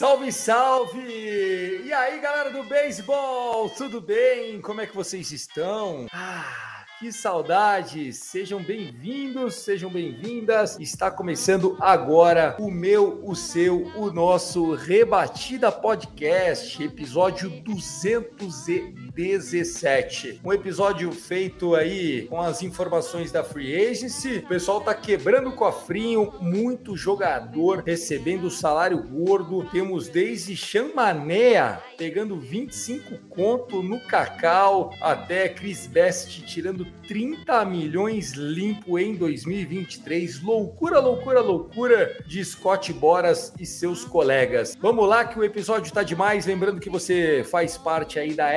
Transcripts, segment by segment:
Salve, salve! E aí, galera do beisebol, tudo bem? Como é que vocês estão? Ah, que saudade! Sejam bem-vindos, sejam bem-vindas. Está começando agora o meu, o seu, o nosso Rebatida Podcast, episódio 217. Um episódio feito aí com as informações da Free Agency. O pessoal tá quebrando o cofrinho, muito jogador recebendo salário gordo. Temos desde Chamanea pegando 25 conto no Cacau, até Chris Best tirando 30 milhões limpo em 2023. Loucura, loucura, loucura de Scott Boras e seus colegas. Vamos lá que o episódio tá demais. Lembrando que você faz parte aí da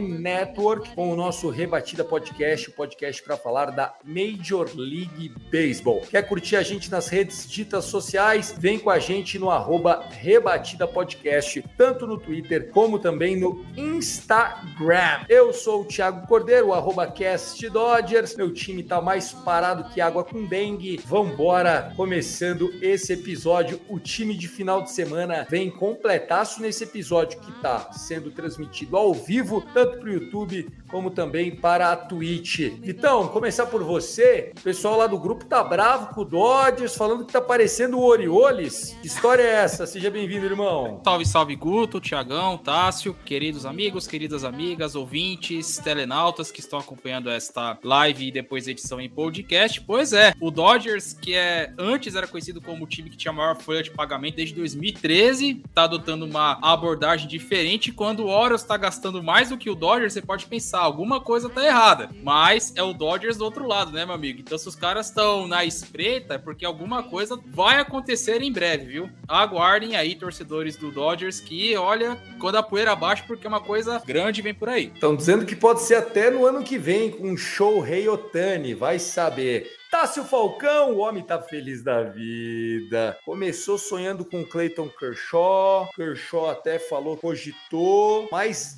Network com o nosso Rebatida Podcast, o podcast para falar da Major League Baseball. Quer curtir a gente nas redes ditas sociais? Vem com a gente no arroba Rebatida Podcast, tanto no Twitter como também no Instagram. Eu sou o Thiago Cordeiro, arroba Cast Dodgers. Meu time tá mais parado que água com dengue. Vambora, começando esse episódio. O time de final de semana vem completaço nesse episódio que tá sendo transmitido ao vivo, tanto pro YouTube como também para a Twitch. Então, começar por você. O pessoal lá do grupo tá bravo com o Dodgers, falando que tá parecendo o Orioles. Que história é essa? Seja bem-vindo, irmão. Salve, salve, Guto, Tiagão, Tássio, queridos amigos, queridas amigas, ouvintes, telenautas que estão acompanhando esta live e depois edição em podcast. Pois é, o Dodgers, que é antes era conhecido como o time que tinha a maior folha de pagamento desde 2013, tá adotando uma abordagem diferente. Quando o Orioles tá gastando mais do que o Dodgers, você pode pensar, alguma coisa tá errada. Mas é o Dodgers do outro lado, né, meu amigo? Então, se os caras estão na espreita, é porque alguma coisa vai acontecer em breve, viu? Aguardem aí, torcedores do Dodgers, que olha, quando a poeira baixa, porque uma coisa grande vem por aí. Estão dizendo que pode ser até no ano que vem, com um show Rei Otani, vai saber. Tássio Falcão, o homem tá feliz da vida. Começou sonhando com Clayton Kershaw. Kershaw até falou, cogitou. Mas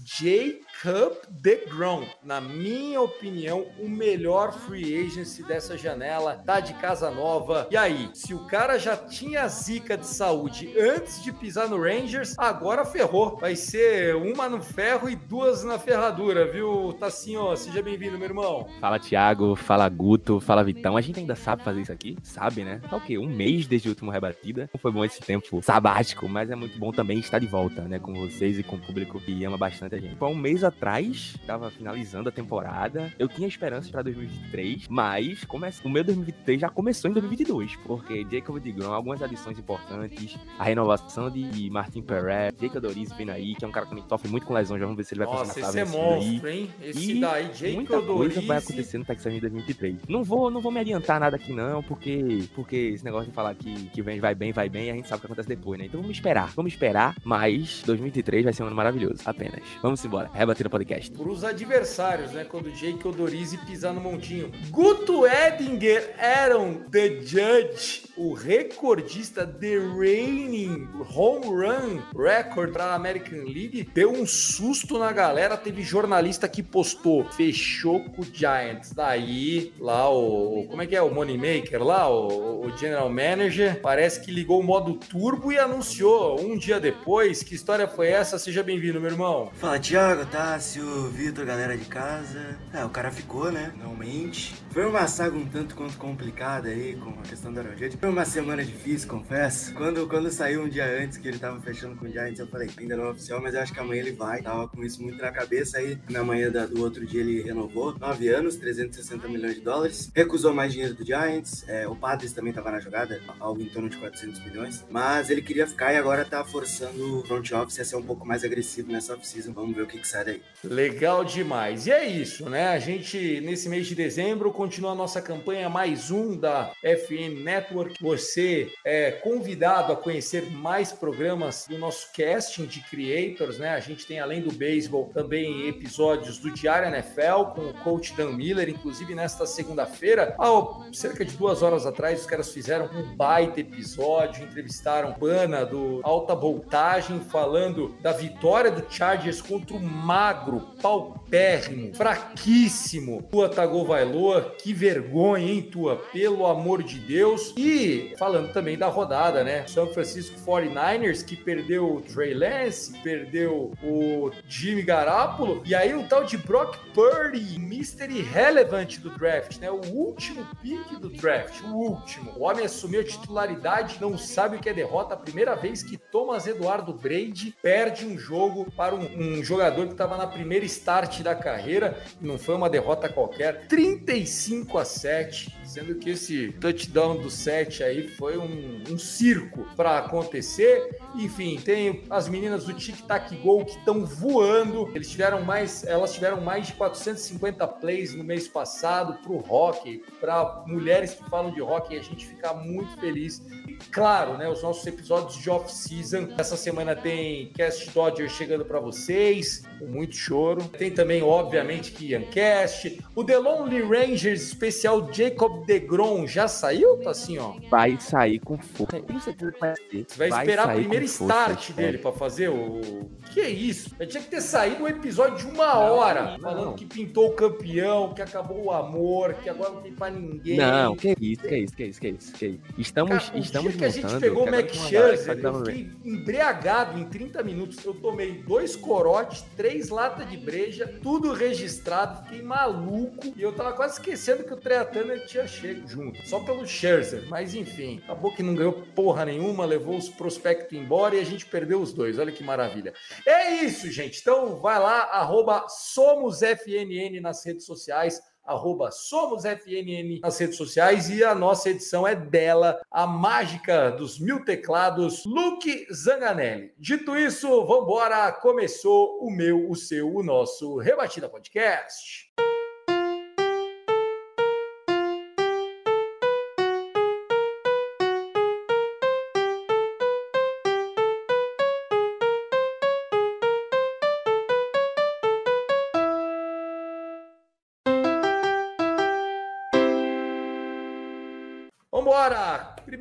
Jacob DeGrom, na minha opinião, o melhor free agency dessa janela. Tá de casa nova. E aí, se o cara já tinha zica de saúde antes de pisar no Rangers, agora ferrou. Vai ser uma no ferro e duas na ferradura, viu, Tassinho? Seja bem-vindo, meu irmão. Fala Thiago, fala Guto, fala Vitão. A gente ainda sabe fazer isso aqui? Sabe, né? Tá o quê? Um mês desde o último rebatida. Não foi bom esse tempo sabático, mas é muito bom também estar de volta, né? Com vocês e com o público que ama bastante a gente. Foi um mês atrás, tava finalizando a temporada. Eu tinha esperanças pra 2023, mas come... o meu 2023 já começou em 2022, porque Jacob DeGrom, algumas adições importantes, a renovação de Martin Perez, Jacob Doris vindo aí, que é um cara que sofre muito com lesões, vamos ver se ele vai Nossa, funcionar esse é monstro, daí. hein? Esse E daí, Jacob Muita coisa vai acontecer no Texas em 2023. Não vou, não vou me adiantar nada aqui não, porque porque esse negócio de falar que, que vem, vai bem, vai bem, a gente sabe o que acontece depois, né? Então vamos esperar, vamos esperar, mas 2023 vai ser um ano maravilhoso, apenas. Vamos embora, no podcast. Para os adversários, né? Quando Jake Odorizzi pisar no montinho. Guto Edinger eram The Judge, o recordista The Reigning Home Run Record para a American League. Deu um susto na galera. Teve jornalista que postou, fechou com o Giants. Daí, lá o. Como é que é? O Moneymaker lá, o, o General Manager. Parece que ligou o modo turbo e anunciou um dia depois. Que história foi essa? Seja bem-vindo, meu irmão. Fala Thiago, Tássio, Vitor, galera de casa. É, o cara ficou, né? Realmente. Foi uma saga um tanto quanto complicada aí com a questão da Aerojet. Foi uma semana difícil, confesso. Quando, quando saiu um dia antes que ele tava fechando com o Giants, eu falei, ainda não é oficial, mas eu acho que amanhã ele vai. Tava com isso muito na cabeça aí. Na manhã da- do outro dia ele renovou. Nove anos, 360 milhões de dólares. Recusou mais dinheiro do Giants. É, o Padres também tava na jogada, algo em torno de 400 milhões. Mas ele queria ficar e agora tá forçando o front office a ser um pouco mais agressivo nessa off-season. Vamos ver o que, que sai daí. Legal demais. E é isso, né? A gente, nesse mês de dezembro, continua a nossa campanha mais um da FN Network. Você é convidado a conhecer mais programas do nosso casting de creators, né? A gente tem, além do beisebol, também episódios do Diário NFL com o coach Dan Miller. Inclusive, nesta segunda-feira, há cerca de duas horas atrás, os caras fizeram um baita episódio, entrevistaram Pana do Alta Voltagem, falando da vitória do Chargers contra o magro, paupérrimo, fraquíssimo Tua Tagovailoa. Que vergonha, hein, Tua? Pelo amor de Deus. E falando também da rodada, né? São Francisco 49ers, que perdeu o Trey Lance, perdeu o Jimmy Garoppolo, e aí o tal de Brock Purdy, Mystery Relevant do draft, né? O último pick do draft, o último. O homem assumiu a titularidade, não sabe o que é derrota. A primeira vez que Thomas Eduardo Brady perde um jogo para um, um jogador que estava na primeira start da carreira, não foi uma derrota qualquer. 35 a 7, sendo que esse touchdown do 7 aí foi um, um circo para acontecer. Enfim, tem as meninas do Tic Tac Go que estão voando. Eles tiveram mais, elas tiveram mais de 450 plays no mês passado para o hockey, para mulheres que falam de hockey. A gente fica muito feliz. E claro, né, os nossos episódios de off-season. Essa semana tem Cast Dodger chegando para vocês, com muito choro. Tem também, obviamente, que Cast. O The Lonely Rangers especial Jacob DeGrom já saiu? Tá assim, ó. Vai sair com força. Com certeza vai ser. Você vai, esperar a sair primeira com força, start espero. dele pra fazer o. Que é isso? Eu tinha que ter saído um episódio de uma hora não. falando que pintou o campeão, que acabou o amor, que agora não tem pra ninguém. Não, que isso, que isso, que isso, que isso, que isso. Estamos, Cara, o estamos dia que a gente montando, pegou o Mac Scherzer, eu fiquei embriagado em 30 minutos. Eu tomei dois corotes, três latas de breja, tudo registrado, fiquei maluco. E eu tava quase esquecendo que o Treatana tinha chego junto, só pelo Scherzer. Mas enfim, acabou que não ganhou porra nenhuma, levou os prospectos embora e a gente perdeu os dois. Olha que maravilha. É isso, gente. Então vai lá, arroba SomosFNN nas redes sociais arroba SomosFNN nas redes sociais e a nossa edição é dela, a mágica dos mil teclados, Luke Zanganelli. Dito isso, vambora, começou o meu, o seu, o nosso Rebatida Podcast.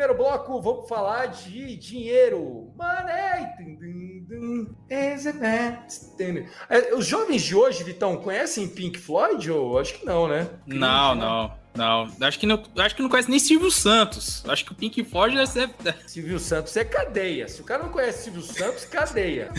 Primeiro bloco, vamos falar de dinheiro. Money! É, Os jovens de hoje, Vitão, conhecem Pink Floyd? Ou acho que não, né? Não, não, não. Acho que não, acho que não conhece nem Silvio Santos. Acho que o Pink Floyd deve ser. Silvio Santos é cadeia. Se o cara não conhece Silvio Santos, cadeia.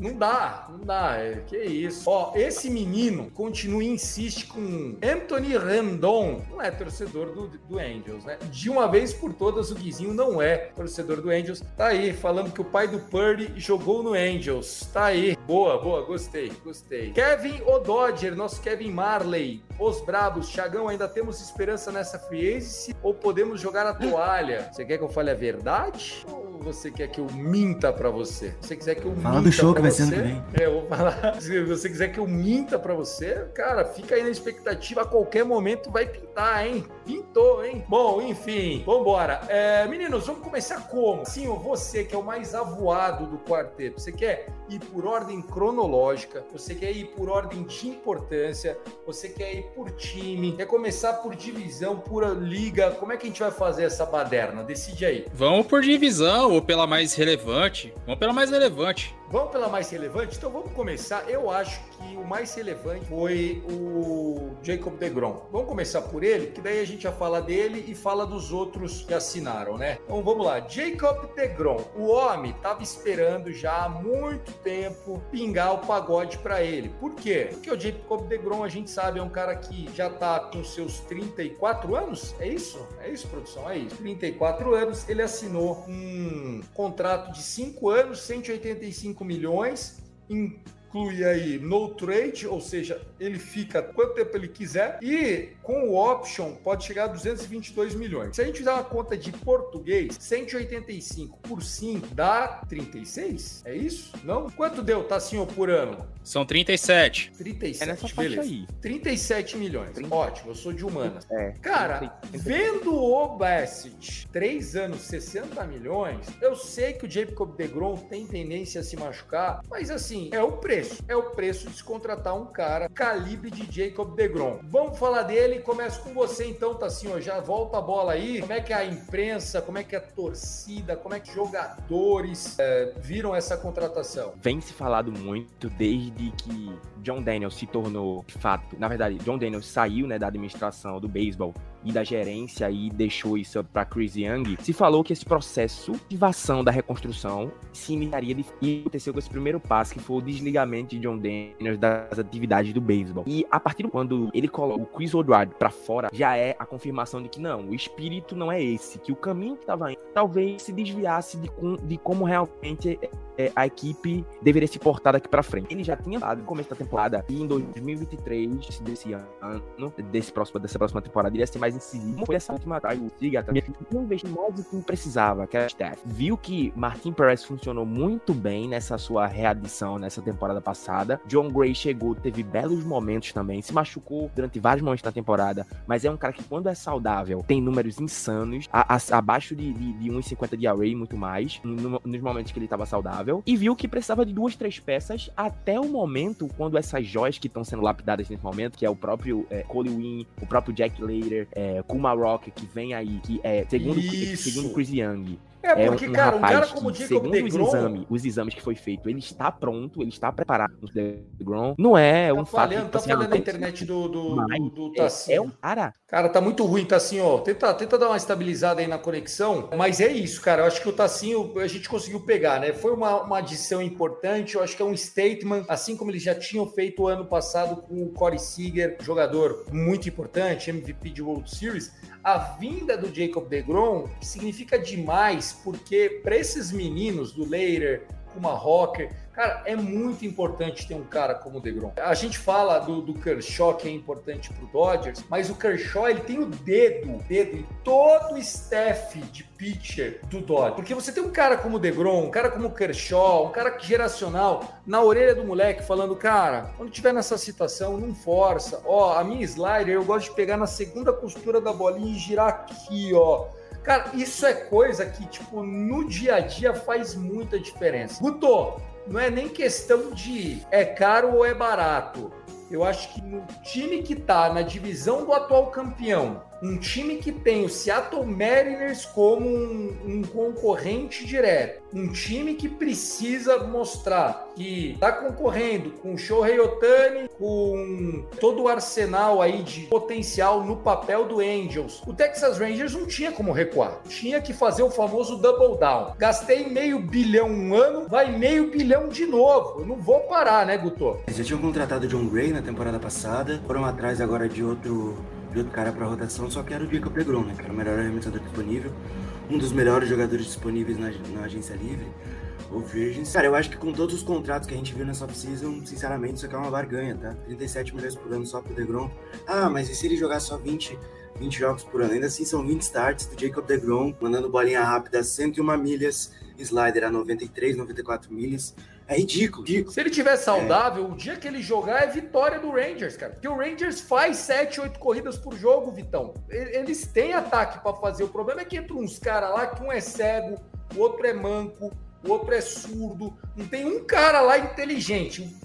Não dá, não dá. É, que isso. Ó, esse menino continua e insiste com Anthony Rendon. Não é torcedor do, do Angels, né? De uma vez por todas, o Guizinho não é torcedor do Angels. Tá aí, falando que o pai do Purdy jogou no Angels. Tá aí. Boa, boa, gostei, gostei. Kevin O'Dodger, nosso Kevin Marley. Os Brabos, Thiagão, ainda temos esperança nessa free agency ou podemos jogar a toalha? Você quer que eu fale a verdade? Ou você quer que eu minta pra você? Se você quiser que eu Fala minta do show pra que ano que vem. é, eu vou falar. Se você quiser que eu minta pra você, cara, fica aí na expectativa. A qualquer momento vai pintar, hein? Pintou, hein? Bom, enfim, vambora. É, meninos, vamos começar como? Sim, você que é o mais avoado do quarteto. Você quer ir por ordem cronológica, você quer ir por ordem de importância, você quer ir por time, quer começar por divisão, por liga. Como é que a gente vai fazer essa baderna? Decide aí. Vamos por divisão, ou pela mais relevante. Vamos pela mais relevante. Vamos pela mais relevante? Então vamos começar. Eu acho que o mais relevante foi o Jacob DeGrom. Vamos começar por ele, que daí a gente já fala dele e fala dos outros que assinaram, né? Então vamos lá. Jacob DeGrom. O homem estava esperando já há muito tempo pingar o pagode para ele. Por quê? Porque o Jacob DeGrom, a gente sabe, é um cara que já tá com seus 34 anos. É isso? É isso, produção? É isso. 34 anos. Ele assinou um contrato de 5 anos, 185 5 milhões, inclui aí no trade, ou seja, ele fica quanto tempo ele quiser, e com o option pode chegar a 222 milhões. Se a gente fizer uma conta de português, 185 por 5 dá 36? É isso? Não? Quanto deu, Tassinho, por ano? São 37. 37, É nessa beleza. aí. 37 milhões. Ótimo, eu sou de humanas. É. Cara, vendo o Bassett, 3 anos, 60 milhões, eu sei que o Jacob DeGrom tem tendência a se machucar, mas assim, é o preço. É o preço de se contratar um cara calibre de Jacob DeGrom. Vamos falar dele, começo com você então, Tassinho, já volta a bola aí. Como é que a imprensa, como é que a torcida, como é que jogadores é, viram essa contratação? Vem se falado muito desde que John Daniels se tornou, de fato, na verdade, John Daniels saiu, né, da administração do beisebol e da gerência e deixou isso para Chris Young. Se falou que esse processo de ativação da reconstrução se iniciaria de, e aconteceu com esse primeiro passo, que foi o desligamento de John Daniels das atividades do beisebol. E a partir do quando ele coloca o Chris Woodward para fora, já é a confirmação de que não, o espírito não é esse, que o caminho que estava indo talvez se desviasse de, com- de como realmente é, a equipe deveria se portar daqui pra frente. Ele já tinha dado no começo da temporada e em 2023 desse ano, desse próximo, dessa próxima temporada, iria ser mais incisivo. Foi essa última atrás, o Siga também investiu mais do que precisava, que era staff. Viu que Martin Perez funcionou muito bem nessa sua readição nessa temporada passada. John Gray chegou, teve belos momentos também, se machucou durante vários momentos da temporada, mas é um cara que quando é saudável tem números insanos, a- a- abaixo de, de, de 1,50 de array, muito mais, no- nos momentos que ele estava saudável, e viu que precisava de duas, três peças até o momento quando essas joias que estão sendo lapidadas nesse momento, que é o próprio é, Cole Wynn, o próprio Jack Later, é, Kuma Rock, que vem aí, que é, segundo, Isso. segundo Chris Young, É, é porque, um, um cara, um cara que, como o Jacob segundo os, exame, os exames que foi feito, ele está pronto, ele está preparado no DeGrom. Não é Tá um fato... falhando, tipo tá assim, falando ah, na internet do, do, do, do é, Tassinho. é um cara Cara, tá muito ruim, Tassinho. Tenta, tenta dar uma estabilizada aí na conexão. Mas é isso, cara. Eu acho que o Tassinho a gente conseguiu pegar, né? Foi uma, uma adição importante. Eu acho que é um statement, assim como eles já tinham feito o ano passado com o Corey Seager, jogador muito importante, MVP de World Series. A vinda do Jacob DeGrom significa demais, porque para esses meninos do Leiter, Kuma Rocker, cara, é muito importante ter um cara como o DeGrom. A gente fala do, do Kershaw, que é importante pro Dodgers, mas o Kershaw, ele tem o dedo, dedo em todo o staff de pitcher do Dodgers. Porque você tem um cara como o DeGrom, um cara como o Kershaw, um cara geracional, na orelha do moleque, falando, cara, quando tiver nessa situação, não força. Ó, a minha slider, eu gosto de pegar na segunda costura da bolinha e girar aqui, ó. Cara, isso é coisa que, tipo, no dia a dia faz muita diferença. Guto, não é nem questão de é caro ou é barato. Eu acho que no time que tá na divisão do atual campeão, um time que tem o Seattle Mariners como um, um concorrente direto, um time que precisa mostrar que tá concorrendo com o Shohei Otani, com todo o arsenal aí de potencial no papel do Angels. O Texas Rangers não tinha como recuar, tinha que fazer o famoso double down. Gastei meio bilhão um ano, vai meio bilhão de novo. Eu não vou parar, né, Guto? Já tinham contratado John Gray na temporada passada, foram atrás agora de outro, outro cara pra rotação, só que era o Jacob DeGrom, né? Que era o melhor arremessador disponível, um dos melhores jogadores disponíveis na, na agência livre, o Agents. Cara, eu acho que com todos os contratos que a gente viu nessa off-season, sinceramente, isso aqui é uma barganha, tá? 37 milhões por ano só pro DeGrom. Ah, mas e se ele jogar só 20, 20 jogos por ano? Ainda assim, são 20 starts do Jacob DeGrom, mandando bolinha rápida a 101 milhas, slider a 93, 94 milhas. É ridículo, ridículo. Se ele tiver saudável, o dia que ele jogar é vitória do Rangers, cara. Porque o Rangers faz 7, 8 corridas por jogo, Vitão. Eles têm ataque pra fazer. O problema é que entra uns caras lá que um é cego, o outro é manco, o outro é surdo. Não tem um cara lá inteligente.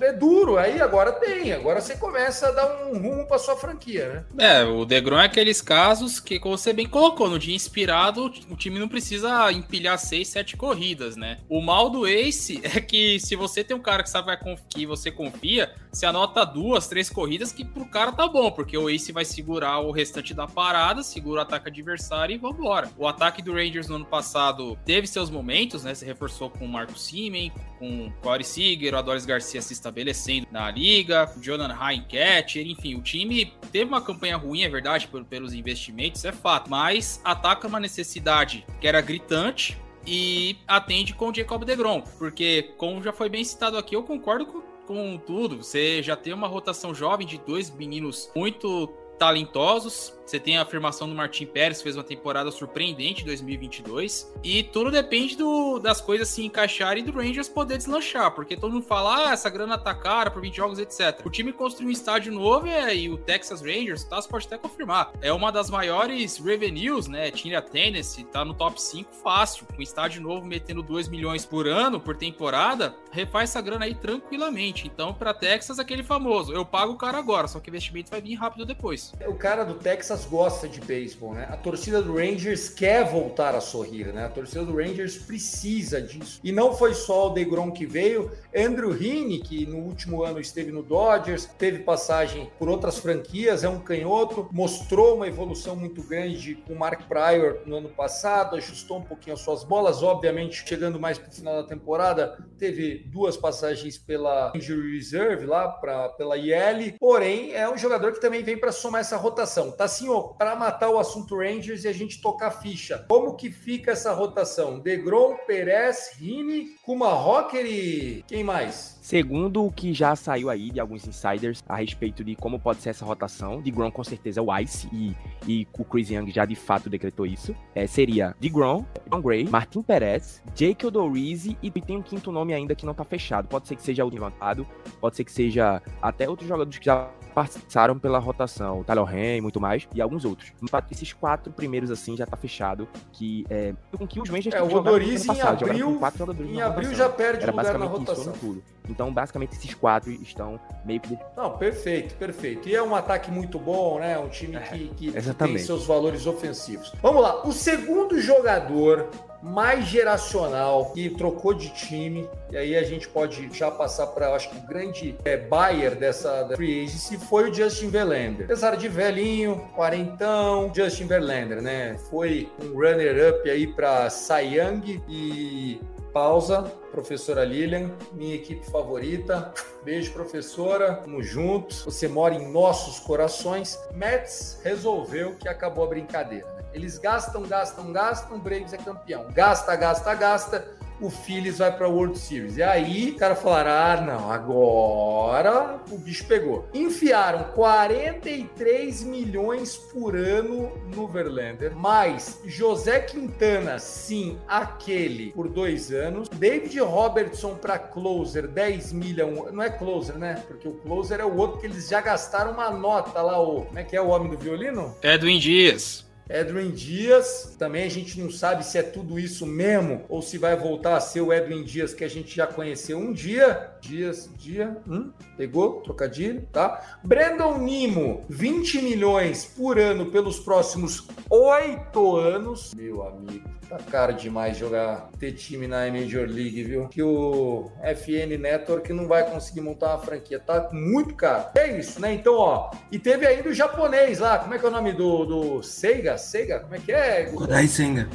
É duro. Aí agora tem. Agora você começa a dar um rumo pra sua franquia, né? É, o Degrom é aqueles casos que, como você bem colocou, no dia inspirado, o time não precisa empilhar seis, sete corridas, né? O mal do Ace é que se você tem um cara que sabe que você confia, você anota duas, três corridas que pro cara tá bom, porque o Ace vai segurar o restante da parada, segura o ataque adversário e vambora. O ataque do Rangers no ano passado teve seus momentos, né? Se reforçou com o Marco Simen, com Corey Seager, o Adolis Garcia se estabelecendo na liga, Jonathan Catcher, enfim, o time teve uma campanha ruim, é verdade, pelos investimentos, é fato, mas ataca uma necessidade que era gritante, e atende com o Jacob DeGrom, porque como já foi bem citado aqui, eu concordo com, com tudo. Você já tem uma rotação jovem de dois meninos muito talentosos, você tem a afirmação do Martin Pérez, fez uma temporada surpreendente em 2022. E tudo depende do, das coisas se encaixarem e do Rangers poder deslanchar. Porque todo mundo fala, ah, essa grana tá cara por 20 jogos, etc. O time construiu um estádio novo é, e o Texas Rangers, o Tasso pode até confirmar, é uma das maiores revenues, né? Tinha Tennessee, tá no top 5 fácil. Com estádio novo metendo 2 milhões por ano, por temporada, refaz essa grana aí tranquilamente. Então, pra Texas, aquele famoso, eu pago o cara agora, só que o investimento vai vir rápido depois. O cara do Texas gosta de beisebol, né? A torcida do Rangers quer voltar a sorrir, né? A torcida do Rangers precisa disso. E não foi só o DeGrom que veio, Andrew Heaney, que no último ano esteve no Dodgers, teve passagem por outras franquias, é um canhoto, mostrou uma evolução muito grande com o Mark Pryor no ano passado, ajustou um pouquinho as suas bolas, obviamente, chegando mais para o final da temporada, teve duas passagens pela Injury Reserve lá, pra, pela IL, porém é um jogador que também vem para somar essa rotação. Tá assim, ó, para matar o assunto Rangers e a gente tocar ficha. Como que fica essa rotação? DeGrom, Perez, Rini, Kuma Rocker e quem mais? Segundo o que já saiu aí de alguns insiders a respeito de como pode ser essa rotação, de Grom com certeza é o Ice e, e o Chris Young já de fato decretou isso. É, seria de Grom, John Gray, Martin Perez, Jake Odorizzi e tem um quinto nome ainda que não tá fechado. Pode ser que seja o levantado, pode ser que seja até outros jogadores que já passaram pela rotação, Tyler Ren e muito mais, e alguns outros. Esses quatro primeiros, assim, já tá fechado, que é, com que os Rangers é, o Odorizzi em abril, em abril já perde Era lugar na rotação. Tudo. Então, basicamente, esses quatro estão meio que. Não, perfeito, perfeito. E é um ataque muito bom, né? Um time é, que, que tem seus valores ofensivos. Vamos lá. O segundo jogador mais geracional que trocou de time. E aí a gente pode já passar para, acho que o grande é, buyer dessa da free agency foi o Justin Verlander. Apesar de velhinho, quarentão, Justin Verlander, né? Foi um runner-up aí para Cy Young e pausa, professora Lilian, minha equipe favorita. Beijo, professora. Tamo juntos. Você mora em nossos corações. Mets resolveu que acabou a brincadeira. Né? Eles gastam, gastam, gastam, o Braves é campeão. Gasta, gasta, gasta o Phillies vai para a World Series. E aí, o cara falaram: ah, não, agora o bicho pegou. Enfiaram 43 milhões por ano no Verlander, mais José Quintana, sim, aquele, por dois anos. David Robertson para closer, 10 milhões. Não é closer, né? Porque o closer é o outro que eles já gastaram uma nota lá. O, como é que é o homem do violino? Edwin Dias. Edwin Dias, também a gente não sabe se é tudo isso mesmo ou se vai voltar a ser o Edwin Dias que a gente já conheceu um dia. Dias, dia, hum, pegou, trocadilho, tá? Brandon Nimo, 20 milhões por ano pelos próximos oito anos. Meu amigo, tá caro demais jogar, ter time na Major League, viu? Que o FN Network não vai conseguir montar uma franquia, tá muito caro. É isso, né? Então, ó, e teve ainda o japonês lá, como é que é o nome do, do Seiga? Seiga? Como é que é? Odai Senga.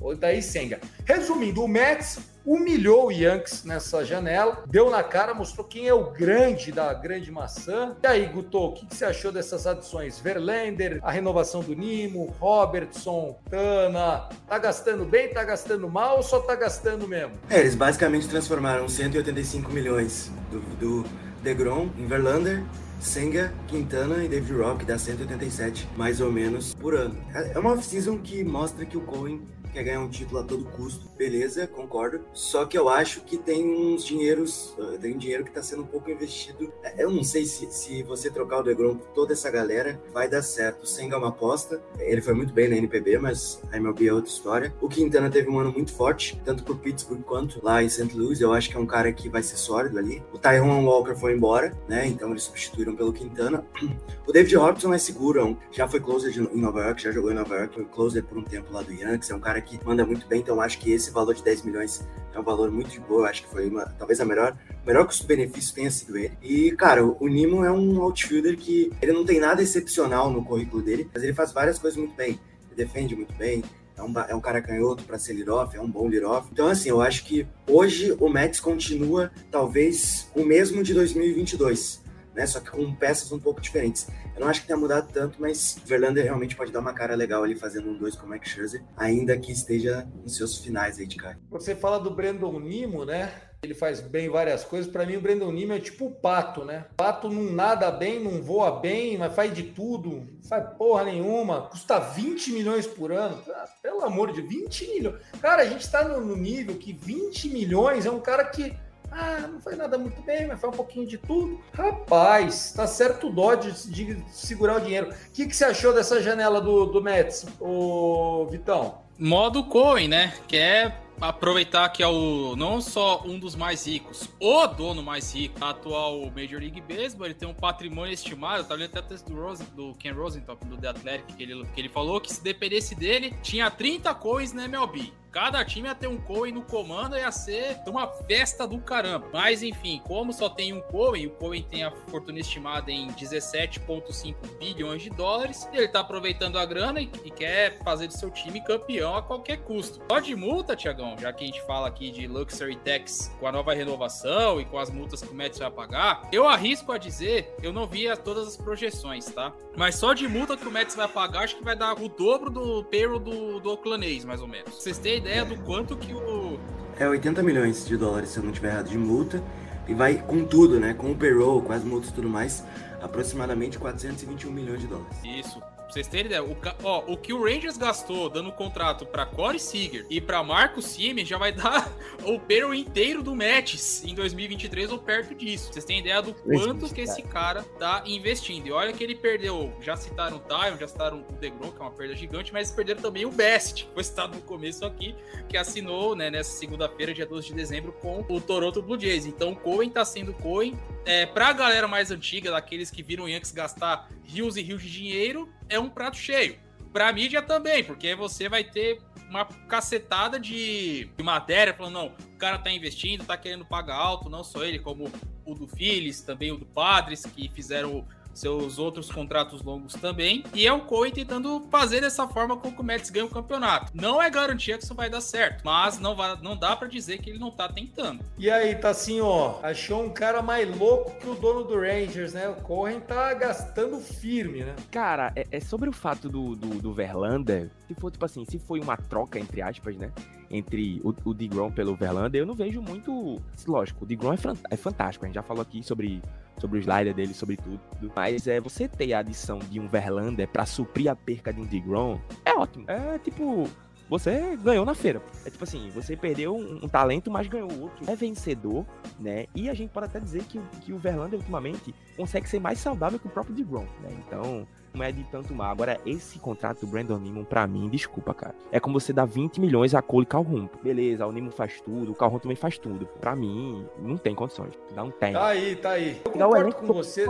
Odai Senga. Resumindo, o Mets humilhou o Yankees nessa janela, deu na cara, mostrou quem é o grande da grande maçã. E aí, Guto, o que, que, você achou dessas adições? Verlander, a renovação do Nimo, Robertson, Tana, tá gastando bem, tá gastando mal ou só tá gastando mesmo? É, eles basicamente transformaram 185 milhões do, do DeGrom em Verlander Senga, Quintana e David Rock dá 187 mais ou menos por ano. É uma off-season que mostra que o Cohen quer ganhar um título a todo custo, beleza, concordo. Só que eu acho que tem uns dinheiros, uh, tem dinheiro que tá sendo um pouco investido. É, Eu não sei se, se você trocar o DeGrom por toda essa galera vai dar certo. O Senga é uma aposta, ele foi muito bem na NPB, mas a MLB é outra história. O Quintana teve um ano muito forte, tanto por Pittsburgh quanto lá em St. Louis. Eu acho que é um cara que vai ser sólido ali. O Tyrone Walker foi embora, né? Então eles substituíram pelo Quintana. O David Robertson é seguro, é já foi closer de- em Nova York, já jogou em Nova York, foi closer por um tempo lá do Yankees, é um cara que manda muito bem, então acho que esse valor de 10 milhões é um valor muito de boa, acho que foi uma, talvez a melhor, melhor custo-benefício tenha sido ele. E, cara, o, Nimo é um outfielder que ele não tem nada excepcional no currículo dele, mas ele faz várias coisas muito bem. Ele defende muito bem, é um, é um cara canhoto para ser lead-off, é um bom lead-off. Então, assim, eu acho que hoje o Mets continua talvez o mesmo de 2022, né? Só que com peças um pouco diferentes. Eu não acho que tenha mudado tanto, mas Verlander realmente pode dar uma cara legal ali fazendo um dois com o Max Scherzer, ainda que esteja nos seus finais aí de cara. Você fala do Brandon Nimo, né? Ele faz bem várias coisas. Para mim, o Brandon Nimo é tipo o pato, né? O pato não nada bem, não voa bem, mas faz de tudo. Faz porra nenhuma. Custa 20 milhões por ano. Ah, pelo amor de 20 milhões. Cara, a gente tá no nível que 20 milhões é um cara que. Ah, não faz nada muito bem, mas faz um pouquinho de tudo. Rapaz, tá certo o Dodge de segurar o dinheiro. O que, que você achou dessa janela do, do Mets, ô Vitão? Modo Cohen, né? Que é aproveitar que é o não só um dos mais ricos, o dono mais rico da atual Major League Baseball, ele tem um patrimônio estimado, tá lendo até o texto do, Rosen, do Ken Rosentop, do The Athletic, que ele, que ele falou que se dependesse dele, tinha 30 coins na MLB. Cada time ia ter um Cohen no comando, ia ser uma festa do caramba. Mas enfim, como só tem um Cohen, o Cohen tem a fortuna estimada em 17,5 bilhões de dólares, ele tá aproveitando a grana e, e quer fazer do seu time campeão a qualquer custo. Só de multa, Tiagão, já que a gente fala aqui de Luxury Tax com a nova renovação e com as multas que o Mets vai pagar, eu arrisco a dizer, eu não vi as- todas as projeções, tá? Mas só de multa que o Mets vai pagar, acho que vai dar o dobro do payroll do, do Oakland A's, mais ou menos. Pra Vocês têm ideia do quanto que o, É 80 milhões de dólares, se eu não estiver errado, de multa. E vai com tudo, né? Com o payroll, com as multas e tudo mais, aproximadamente 421 milhões de dólares. Isso. Vocês terem ideia, o, ó, o que o Rangers gastou dando contrato pra Corey Seager e pra Marco Siemens já vai dar o payroll inteiro do Mets em 2023 ou perto disso. Vocês têm ideia do quanto que esse cara tá investindo. E olha que ele perdeu, já citaram o Tyon, já citaram o DeGrom, que é uma perda gigante, mas perderam também o Best, que foi citado no começo aqui, que assinou né, nessa segunda-feira, dia 12 de dezembro, com o Toronto Blue Jays. Então o Cohen tá sendo Cohen. É, pra galera mais antiga, daqueles que viram o Yankees gastar rios e rios de dinheiro, é um prato cheio. Pra mídia também, porque você vai ter uma cacetada de, de matéria falando, não, o cara tá investindo, tá querendo pagar alto, não só ele, como o do Phillies, também o do Padres, que fizeram seus outros contratos longos também. E é o Cohen tentando fazer dessa forma com que o Mets ganhe o campeonato. Não é garantia que isso vai dar certo, mas não, vai, não dá pra dizer que ele não tá tentando. E aí, tá assim, ó, achou um cara mais louco que o dono do Rangers, né? O Cohen tá gastando firme, né? Cara, é, é sobre o fato do, do, do Verlander, se for, tipo assim, se foi uma troca, entre aspas, né? Entre o, o DeGrom pelo Verlander, eu não vejo muito. Lógico, o DeGrom é, é fantástico, a gente já falou aqui sobre, sobre o slider dele, sobre tudo. Mas é você ter a adição de um Verlander pra suprir a perca de um DeGrom, é ótimo. É tipo. Você ganhou na feira. É tipo assim, você perdeu um, um talento, mas ganhou outro. É vencedor, né? E a gente pode até dizer que, que o Verlander, ultimamente, consegue ser mais saudável que o próprio DeGrom, né? Então, não é de tanto mal. Agora, esse contrato do Brandon Nimon, pra mim, desculpa, cara. É como você dar 20 milhões a Cole Calhoun. Beleza, o Nimon faz tudo, o Calhoun também faz tudo. Pra mim, não tem condições. Um tem. Tá aí, tá aí. Eu concordo com você.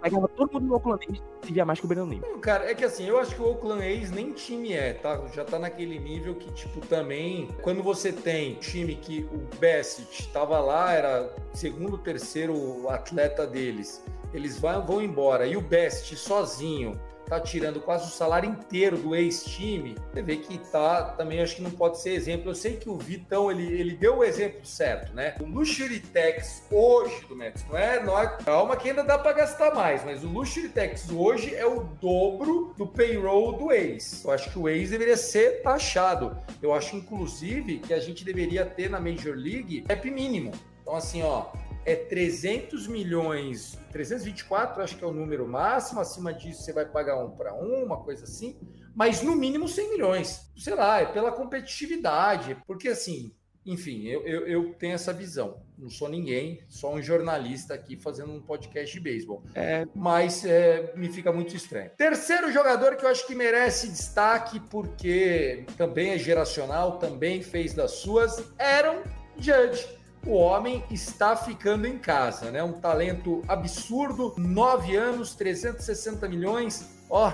Pegava todo mundo no Oakland A's, se via mais que o Brandon Nimon. Não, Cara, é que assim, eu acho que o Oakland A's nem time é, tá? Já tá naquele nível que, tipo, também, quando você tem time que o Bassett tava lá, era segundo, terceiro atleta deles, eles vão, embora, e o Bassett sozinho tá tirando quase o salário inteiro do ex-time, você vê que tá, também acho que não pode ser exemplo. Eu sei que o Vitão, ele, ele deu o exemplo certo, né? O Luxury Tax hoje do Mets, não é, não é, calma que ainda dá para gastar mais, mas o Luxury Tax hoje é o dobro do payroll do ex. Eu acho que o ex deveria ser taxado. Eu acho, inclusive, que a gente deveria ter na Major League cap mínimo. Então, assim, ó, é 300 milhões, 324 acho que é o número máximo, acima disso você vai pagar um para um, uma coisa assim. mas no mínimo 100 milhões. Sei lá, é pela competitividade, porque assim, enfim, eu, eu, eu, tenho essa visão. Não sou ninguém, só um jornalista aqui fazendo um podcast de beisebol. É. Mas é, me fica muito estranho. Terceiro jogador que eu acho que merece destaque, porque também é geracional, também fez das suas, Aaron Judge. O homem está ficando em casa, né? Um talento absurdo, nove anos, 360 milhões. Ó,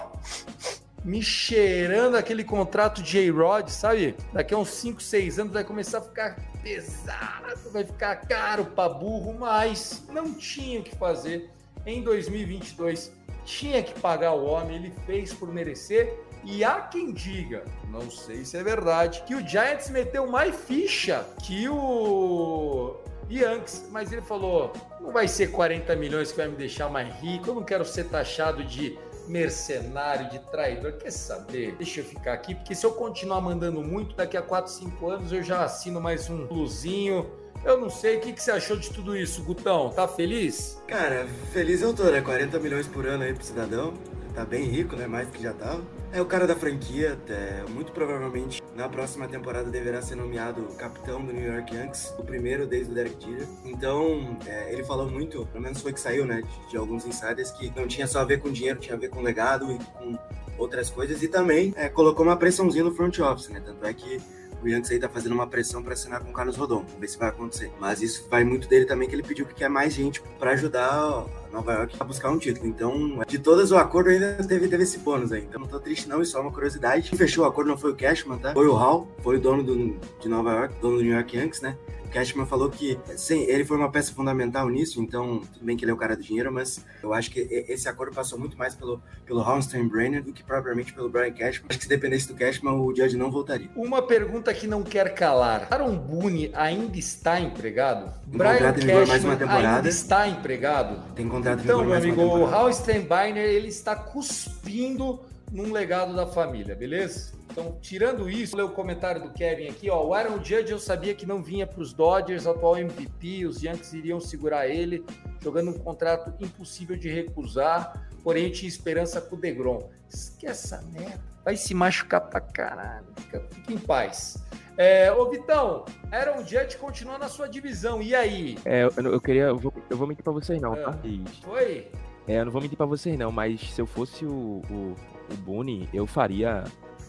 me cheirando aquele contrato de J-Rod, sabe? Daqui a uns 5, 6 anos vai começar a ficar pesado, vai ficar caro para burro, mas não tinha o que fazer em 2022. Tinha que pagar o homem, ele fez por merecer. E há quem diga, não sei se é verdade, que o Giants meteu mais ficha que o Yankees, mas ele falou: não vai ser 40 milhões que vai me deixar mais rico, eu não quero ser taxado de mercenário, de traidor. Quer saber? Deixa eu ficar aqui, porque se eu continuar mandando muito, daqui a 4, 5 anos eu já assino mais um plusinho. Eu não sei, o que, que você achou de tudo isso, Gutão? Tá feliz? Cara, feliz eu tô, né? 40 milhões por ano aí pro cidadão tá bem rico, né? Mais que já tava. É o cara da franquia, é, muito provavelmente na próxima temporada deverá ser nomeado capitão do New York Yankees, o primeiro desde o Derek Jeter. Então, é, ele falou muito, pelo menos foi que saiu, né, de, de, alguns insiders, que não tinha só a ver com dinheiro, tinha a ver com legado e com outras coisas. E também é, colocou uma pressãozinha no front office, né? Tanto é que o Yankees aí tá fazendo uma pressão para assinar com o Carlos Rodon. Vamos ver se vai acontecer. Mas isso vai muito dele também, que ele pediu que quer mais gente para ajudar Nova York a buscar um título. Então, de todas o acordo ainda teve, teve esse bônus aí. Então não tô triste não, isso é uma curiosidade. Quem fechou o acordo não foi o Cashman, tá? Foi o Hall, foi o dono do, de Nova York, dono do New York Yankees, né? Cashman falou que sim, ele foi uma peça fundamental nisso, então tudo bem que ele é o cara do dinheiro, mas eu acho que esse acordo passou muito mais pelo, pelo Holmstein Brainer do que propriamente pelo Brian Cashman. Acho que se dependesse do Cashman, o Judge não voltaria. Uma pergunta que não quer calar. Aaron Boone ainda está empregado? Tem Brian Cashman mais uma temporada. ainda está empregado? Tem contrato Então, meu amigo, o Holmstein Brainer, ele está cuspindo num legado da família, beleza? Então, tirando isso, ler o comentário do Kevin aqui, ó. O Aaron Judge eu sabia que não vinha para os Dodgers, atual MVP, os Yankees iriam segurar ele, jogando um contrato impossível de recusar, porém tinha esperança com o Degrom. Esquece essa merda, vai se machucar pra caralho, fica, fica em paz. É, ô Vitão, Aaron Judge continua na sua divisão, e aí? É, eu, eu queria, eu vou, eu vou mentir pra vocês não, tá? Foi? É, eu não vou mentir pra vocês não, mas se eu fosse o, o, o Boone, eu faria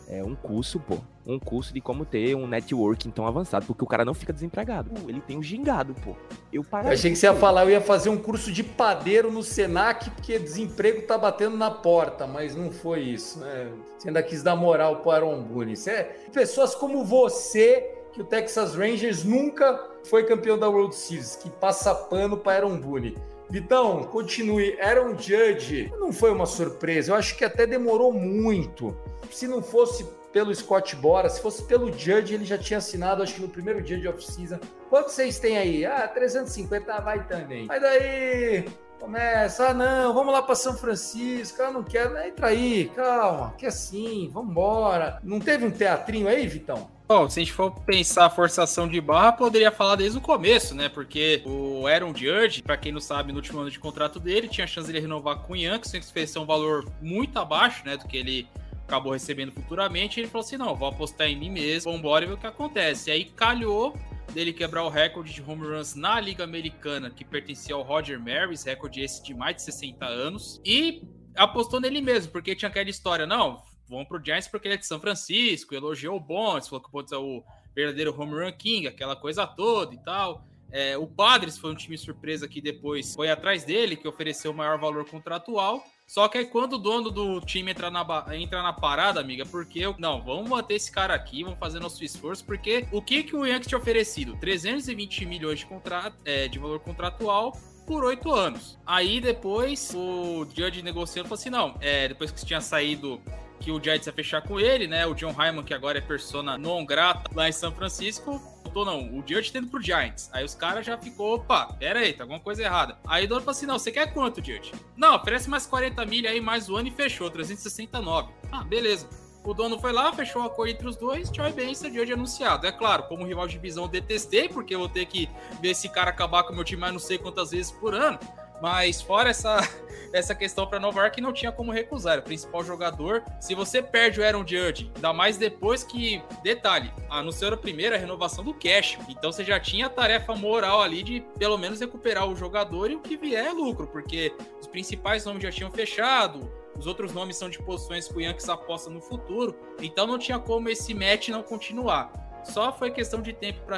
é, um curso, pô. Um curso de como ter um networking tão avançado, porque o cara não fica desempregado. Ele tem um gingado, pô. Eu, eu achei que você ia falar, eu ia fazer um curso de padeiro no Senac, porque desemprego tá batendo na porta, mas não foi isso, né? Você ainda quis dar moral pro Aaron Boone. É pessoas como você, que o Texas Rangers nunca foi campeão da World Series, que passa pano para Aaron Boone. Vitão, continue. Aaron Judge não foi uma surpresa. Eu acho que até demorou muito se não fosse pelo Scott Bora, se fosse pelo Judge, ele já tinha assinado, acho que no primeiro dia de off-season. Quanto vocês têm aí? Ah, 350 vai também. Mas daí começa, ah não, vamos lá para São Francisco, ah, não quero, entra aí, calma, que assim, vamos embora. Não teve um teatrinho aí, Vitão? Bom, se a gente for pensar a forçação de barra, poderia falar desde o começo, né? Porque o Aaron Judge, para quem não sabe, no último ano de contrato dele, tinha chance de renovar com o Yankees, sem oferecer um valor muito abaixo, né, do que ele acabou recebendo futuramente, ele falou assim: não, vou apostar em mim mesmo, vambora e ver o que acontece. E aí calhou dele quebrar o recorde de home runs na Liga Americana, que pertencia ao Roger Maris, recorde esse de mais de 60 anos, e apostou nele mesmo, porque tinha aquela história, não, vamos pro Giants porque ele é de São Francisco, elogiou o Bonds, falou que o Bonds é o verdadeiro home run king, aquela coisa toda e tal. É, o Padres foi um time surpresa que depois foi atrás dele, que ofereceu o maior valor contratual. Só que aí quando o dono do time entra na, entra na parada, amiga, porque eu, não, vamos manter esse cara aqui, vamos fazer nosso esforço, porque o que, que o Yankees tinha oferecido? 320 milhões de, contrato, é, de valor contratual por oito anos. Aí depois o Judge negociando falou assim: não, é, depois que tinha saído que o Giants ia fechar com ele, né? O John Hyman, que agora é persona non grata lá em São Francisco, botou não, o Judge tendo pro Giants. Aí os caras já ficou, opa, pera aí, tá alguma coisa errada. Aí o dono falou assim, não, você quer quanto, Judge? Não, oferece mais 40 milha aí, mais o ano e fechou, 369. Ah, beleza. O dono foi lá, fechou a acordo entre os dois, tchau e benção, Judge anunciado. É claro, como rival de divisão eu detestei, porque eu vou ter que ver esse cara acabar com o meu time mais não sei quantas vezes por ano. Mas fora essa, essa questão para Nova York não tinha como recusar. Era o principal jogador. Se você perde o Aaron Judge, ainda mais depois que, detalhe, anunciaram a primeira renovação do cash. Então você já tinha a tarefa moral ali de pelo menos recuperar o jogador e o que vier é lucro, porque os principais nomes já tinham fechado. Os outros nomes são de posições que o Yankees aposta no futuro, então não tinha como esse match não continuar. Só foi questão de tempo para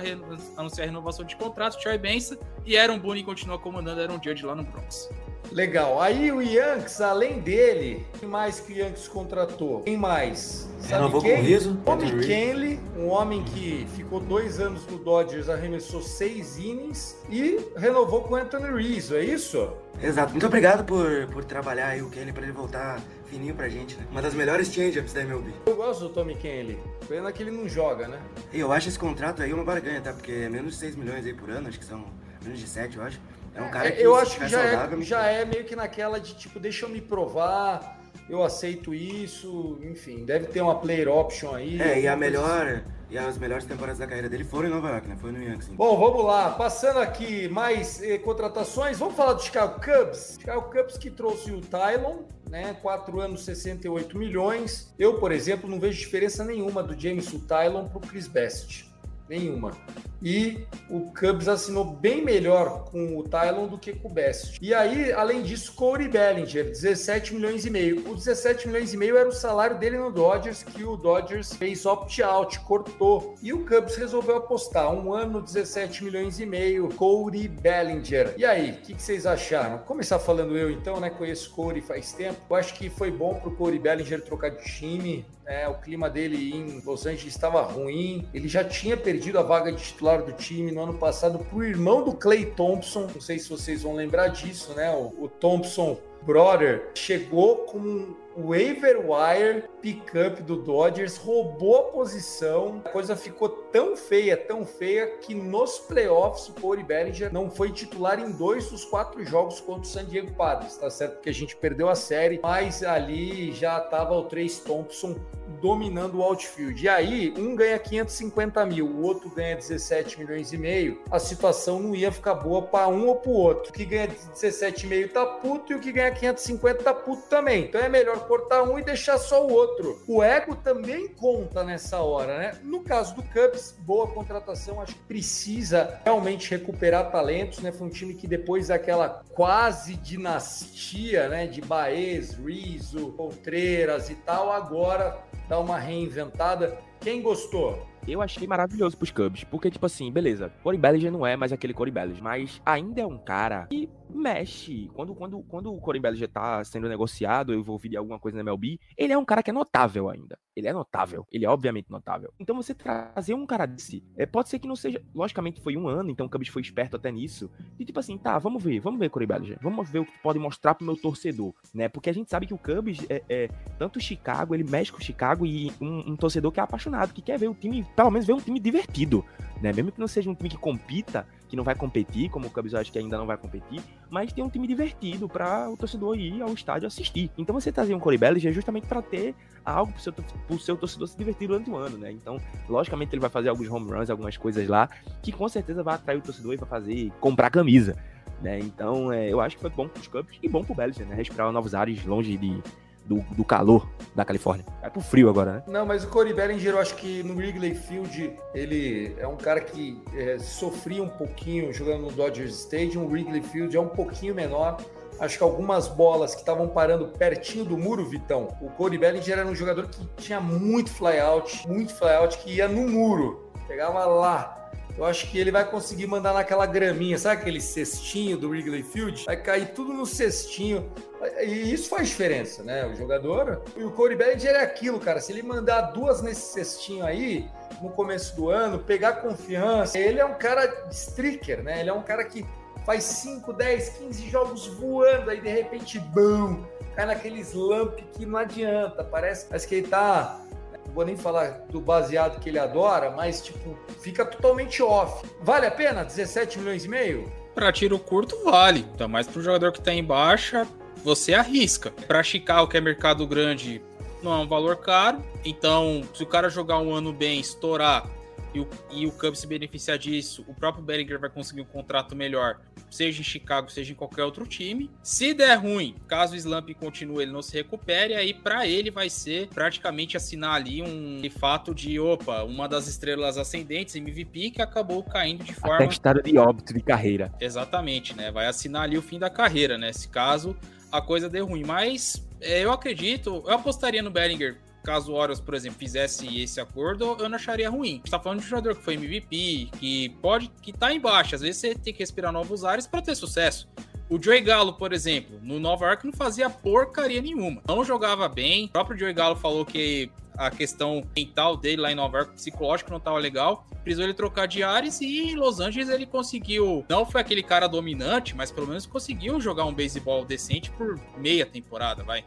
anunciar a renovação de contrato, Troy Benson e Aaron Boone continua comandando Aaron Judge lá no Bronx. Legal. Aí o Yankees, além dele, quem mais que o Yankees contratou? Quem mais? Sabe Renovou quem? com o Rizzo, Tommy. Kenley, um homem que ficou dois anos no Dodgers, arremessou seis innings e renovou com o Anthony Rizzo, é isso? Exato. Muito obrigado por, por trabalhar aí o Kenny pra ele voltar fininho pra gente, né? Uma das melhores change-ups da MLB. Eu gosto do Tommy Kenley. Pena que ele não joga, né? E eu acho esse contrato aí uma barganha, tá? Porque é menos de 6 milhões aí por ano, acho que são menos de 7, eu acho. É um cara É, que eu acho que já, saudável, é, já é meio que naquela de tipo, deixa eu me provar, eu aceito isso, enfim, deve ter uma player option aí. É, e a coisa assim. E as melhores temporadas da carreira dele foram em Nova York, né? Foi no Yankees. Bom, vamos lá. Passando aqui mais eh, contratações, vamos falar do Chicago Cubs. Chicago Cubs que trouxe o Tylon, né? 4 anos, 68 milhões. Eu, por exemplo, não vejo diferença nenhuma do James Tylon pro Chris Best. Nenhuma. E o Cubs assinou bem melhor com o Tylon do que com o Best. E aí, além disso, Corey Bellinger, 17 milhões e meio. O 17 milhões e meio era o salário dele no Dodgers, que o Dodgers fez opt-out, cortou. E o Cubs resolveu apostar. Um ano, 17 milhões e meio, Corey Bellinger. E aí, o que, que vocês acharam? Vou começar falando eu então, né? Conheço Corey faz tempo. Eu acho que foi bom pro Corey Bellinger trocar de time. É, o clima dele em Los Angeles estava ruim. Ele já tinha perdido a vaga de titular do time no ano passado para o irmão do Clay Thompson. Não sei se vocês vão lembrar disso, né? O, o Thompson Brother chegou com um waiver wire pickup do Dodgers, roubou a posição. A coisa ficou tão feia, tão feia, que nos playoffs o Corey Bellinger não foi titular em dois dos quatro jogos contra o San Diego Padres. Tá certo que a gente perdeu a série, mas ali já tava o Trace Thompson dominando o outfield. E aí, um ganha 550 mil, o outro ganha 17 milhões e meio. A situação não ia ficar boa para um ou para o outro. O que ganha 17,5 tá puto e o que ganha 550 tá puto também. Então é melhor cortar um e deixar só o outro. O ego também conta nessa hora, né? No caso do Cubs, boa contratação, acho que precisa realmente recuperar talentos, né? Foi um time que depois daquela quase dinastia, né, de Baez, Rizzo, Contreras e tal, agora dá uma reinventada. Quem gostou? Eu achei maravilhoso pros Cubs, porque, tipo assim, beleza, Corey Bellinger não é mais aquele Corey Bellinger, mas ainda é um cara que mexe. Quando, quando, quando o Corey Bellinger tá sendo negociado, envolvido em alguma coisa na MLB, ele é um cara que é notável ainda. Ele é notável, ele é obviamente notável. Então você trazer um cara desse, é, pode ser que não seja, logicamente foi um ano, então o Cubs foi esperto até nisso, e tipo assim, tá, vamos ver, vamos ver Corey Bellinger, vamos ver o que pode mostrar pro meu torcedor, né, porque a gente sabe que o Cubs, é, é tanto Chicago, ele mexe com Chicago e um, um torcedor que é apaixonado, que quer ver o time, pelo menos ver um time divertido, né, mesmo que não seja um time que compita, que não vai competir, como o Cubs eu acho que ainda não vai competir, mas tem um time divertido para o torcedor ir ao estádio assistir. Então você trazer um Corey Bellinger é justamente para ter algo seu, pro seu torcedor se divertir durante o ano, né? Então, logicamente ele vai fazer alguns home runs, algumas coisas lá, que com certeza vai atrair o torcedor e vai fazer comprar camisa, né? Então, é, eu acho que foi bom pros Cubs e bom pro Bellinger, né? Respirar novos ares longe de, do, do calor da Califórnia. Vai pro frio agora, né? Não, mas o Corey Bellinger, eu acho que no Wrigley Field, ele é um cara que é, sofria um pouquinho jogando no Dodgers Stadium. O Wrigley Field é um pouquinho menor. Acho que algumas bolas que estavam parando pertinho do muro, Vitão. O Corey Bellinger era um jogador que tinha muito flyout, muito flyout, que ia no muro. Pegava lá. Eu acho que ele vai conseguir mandar naquela graminha, sabe aquele cestinho do Wrigley Field? Vai cair tudo no cestinho. E isso faz diferença, né? O jogador. E o Corey Bellinger é aquilo, cara. Se ele mandar duas nesse cestinho aí, no começo do ano, pegar confiança, ele é um cara streaker, né? Ele é um cara que faz 5, 10, 15 jogos voando, aí de repente, bum, cai naquele slump que não adianta. Parece, parece que ele tá não vou nem falar do baseado que ele adora, mas tipo, fica totalmente off. Vale a pena 17 milhões e meio? Pra tiro curto, vale. Ainda mais pro jogador que tá em baixa, você arrisca. Pra Chicago, que é mercado grande, não é um valor caro. Então, se o cara jogar um ano bem, estourar, e o, e o Cubs se beneficiar disso, o próprio Bellinger vai conseguir um contrato melhor, seja em Chicago, seja em qualquer outro time. Se der ruim, caso o Slump continue, ele não se recupere, aí para ele vai ser praticamente assinar ali um fato de, opa, uma das estrelas ascendentes, MVP, que acabou caindo de forma... Atestado de óbito de carreira. Exatamente, né? Vai assinar ali o fim da carreira, né? Se caso a coisa dê ruim. Mas é, eu acredito, eu apostaria no Bellinger caso o Orioles, por exemplo, fizesse esse acordo, eu não acharia ruim. A gente tá falando de um jogador que foi MVP, que pode, que tá embaixo. Às vezes você tem que respirar novos ares para ter sucesso. O Joey Galo, por exemplo, no Nova York não fazia porcaria nenhuma. Não jogava bem. O próprio Joey Galo falou que a questão mental dele lá em Nova York, psicológico, não estava legal. Precisou ele trocar de ares e em Los Angeles ele conseguiu. Não foi aquele cara dominante, mas pelo menos conseguiu jogar um beisebol decente por meia temporada, vai.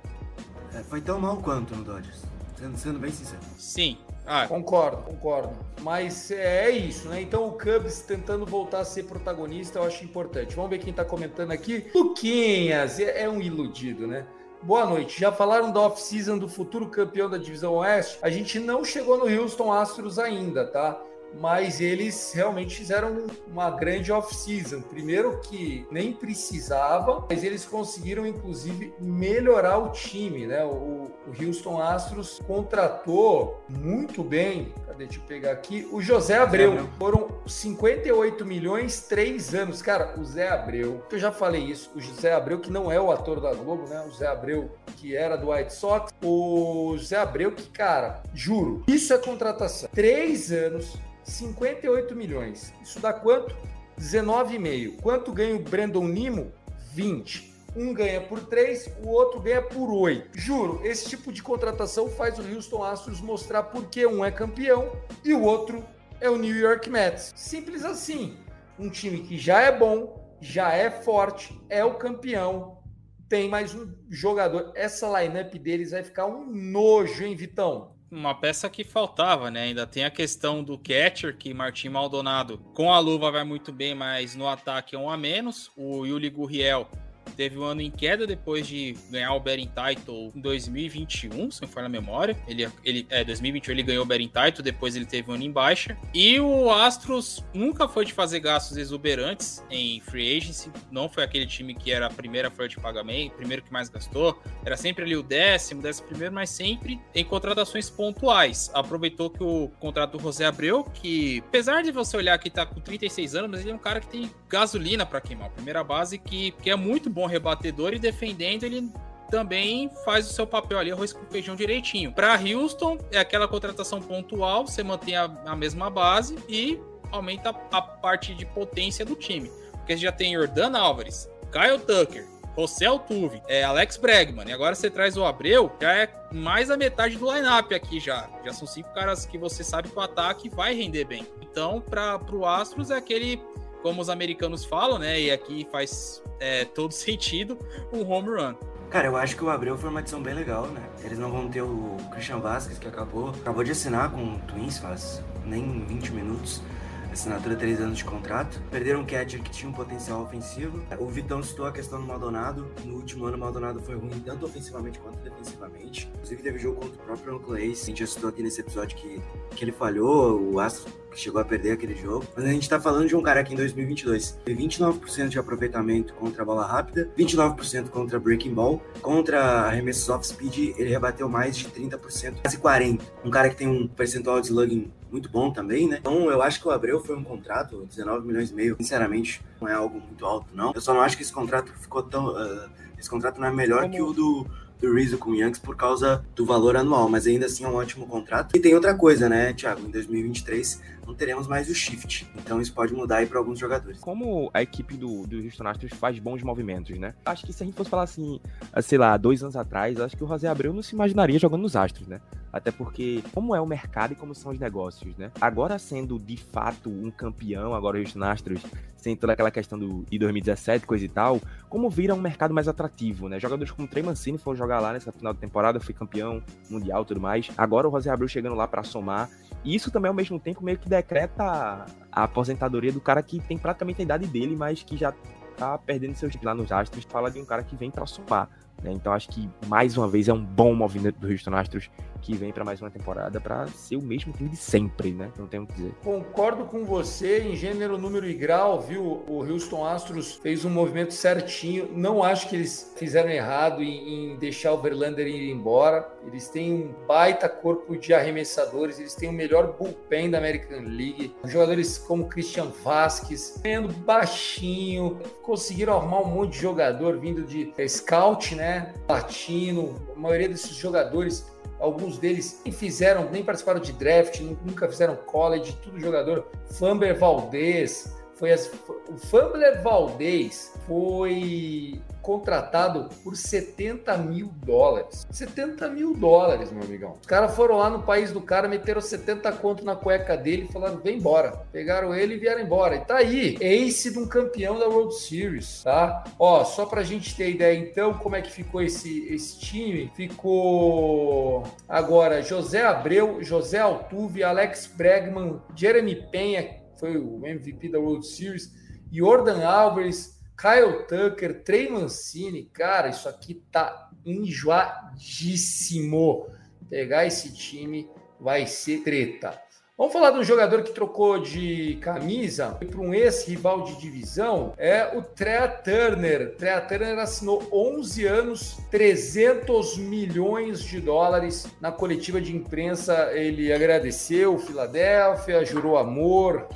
É, foi tão mal quanto no Dodgers. Sendo, sendo bem sincero. Sim. Ah, Concordo, concordo. Mas é isso, né? Então o Cubs tentando voltar a ser protagonista, eu acho importante. Vamos ver quem tá comentando aqui. Luquinhas, é, é um iludido, né? Boa noite. Já falaram da off-season do futuro campeão da divisão Oeste? A gente não chegou no Houston Astros ainda, tá? Mas eles realmente fizeram uma grande off-season. Primeiro que nem precisava, mas eles conseguiram inclusive melhorar o time, né? O, o Houston Astros contratou muito bem. Cadê? Deixa eu pegar aqui. O José Abreu. Abreu. Foram 58 milhões, três anos. Cara, o Zé Abreu, eu já falei isso, o José Abreu, que não é o ator da Globo, né? O Zé Abreu, que era do White Sox. O José Abreu, que, cara, juro, isso é contratação. Três anos, 58 milhões. Isso dá quanto? 19,5. Quanto ganha o Brandon Nimo? 20. Um ganha por 3, o outro ganha por 8. Juro, esse tipo de contratação faz o Houston Astros mostrar por que um é campeão e o outro é o New York Mets. Simples assim. Um time que já é bom, já é forte, é o campeão, tem mais um jogador. Essa lineup deles vai ficar um nojo, hein, Vitão? uma peça que faltava, né? Ainda tem a questão do catcher, que Martim Maldonado com a luva vai muito bem, mas no ataque é um a menos. O Yuli Gurriel teve um ano em queda depois de ganhar o Betting Title em 2021, se não for na memória. Ele, ele, é, 2021 ele ganhou o Betting Title, depois ele teve um ano em baixa. E o Astros nunca foi de fazer gastos exuberantes em free agency, não foi aquele time que era a primeira folha de pagamento, primeiro que mais gastou, era sempre ali o décimo, décimo primeiro, mas sempre em contratações pontuais. Aproveitou que o contrato do José Abreu, que apesar de você olhar que tá com 36 anos, mas ele é um cara que tem gasolina para queimar. Primeira base que, que é muito bom rebatedor e defendendo ele também faz o seu papel ali, arroz com feijão direitinho. Para Houston, é aquela contratação pontual, você mantém a, a mesma base e aumenta a, parte de potência do time. Porque já tem Jordan Álvares, Kyle Tucker, José Altuve, é, Alex Bregman, e agora você traz o Abreu, já é mais a metade do lineup aqui já. Já são cinco caras que você sabe que o ataque vai render bem. Então, para o Astros é aquele como os americanos falam, né? E aqui faz é, todo sentido, um home run. Cara, eu acho que o Abreu foi uma adição bem legal, né? Eles não vão ter o Christian Vasquez, que acabou, acabou de assinar com o Twins faz nem 20 minutos. Assinatura 3 anos de contrato. Perderam um catcher que tinha um potencial ofensivo. O Vitão citou a questão do Maldonado. No último ano, o Maldonado foi ruim tanto ofensivamente quanto defensivamente. Inclusive, teve jogo contra o próprio A's. A gente já citou aqui nesse episódio que, que ele falhou. O Astro chegou a perder aquele jogo. Mas a gente tá falando de um cara que em 2022 teve 29% de aproveitamento contra a bola rápida, 29% contra breaking ball, contra arremessos off speed ele rebateu mais de 30%, quase 40%. Um cara que tem um percentual de slugging muito bom também, né? Então eu acho que o Abreu foi um contrato, 19 milhões e meio, sinceramente, não é algo muito alto, não. Eu só não acho que esse contrato ficou tão. Uh, esse contrato não é melhor Como- que o do, do Rizzo com o Yankees por causa do valor anual, mas ainda assim é um ótimo contrato. E tem outra coisa, né, Thiago? Em 2023 não teremos mais o shift, então isso pode mudar aí para alguns jogadores. Como a equipe do, do Houston Astros faz bons movimentos, né? Acho que se a gente fosse falar assim, ah, sei lá, dois anos atrás, acho que o José Abreu não se imaginaria jogando nos Astros, né? Até porque, como é o mercado e como são os negócios, né? Agora sendo de fato um campeão, agora o Houston Astros, sem toda aquela questão do, de 2017, coisa e tal, como vira um mercado mais atrativo, né? Jogadores como o Trey Mancini foram jogar lá nessa final de temporada, foi campeão mundial e tudo mais. Agora o José Abreu chegando lá para somar. E isso também, ao mesmo tempo, meio que decreta a, aposentadoria do cara que tem praticamente a idade dele, mas que já tá perdendo seu time lá nos Astros. Fala de um cara que vem para somar Né? Então acho que mais uma vez é um bom movimento do Houston Astros que vem para mais uma temporada para ser o mesmo time de sempre, né? Não tenho o que dizer. Concordo com você em gênero, número e grau, viu? O Houston Astros fez um movimento certinho. Não acho que eles fizeram errado em, em deixar o Verlander ir embora. Eles têm um baita corpo de arremessadores, eles têm o melhor bullpen da American League. Jogadores como Christian Vasquez, ganhando baixinho, conseguiram arrumar um monte de jogador vindo de scout, né? Latino. A maioria desses jogadores alguns deles nem fizeram, nem participaram de draft, nunca fizeram college, tudo jogador. Famber Valdez, foi as, o Fambler Valdez foi contratado por 70 mil dólares. 70 mil dólares, meu amigão. Os caras foram lá no país do cara, meteram 70 conto na cueca dele falaram: vem embora. Pegaram ele e vieram embora. E tá aí, ace de um campeão da World Series, tá? Ó, só pra gente ter ideia então, como é que ficou esse, esse time? Ficou agora José Abreu, José Altuve, Alex Bregman, Jeremy Penha, foi o MVP da World Series, Jordan Alvarez, Kyle Tucker, Trey Mancini, cara, isso aqui tá enjoadíssimo. Pegar esse time vai ser treta. Vamos falar de um jogador que trocou de camisa para um ex-rival de divisão, é o Trea Turner. Trea Turner assinou 11 anos, 300 milhões de dólares. Na coletiva de imprensa, ele agradeceu o Philadelphia, jurou amor,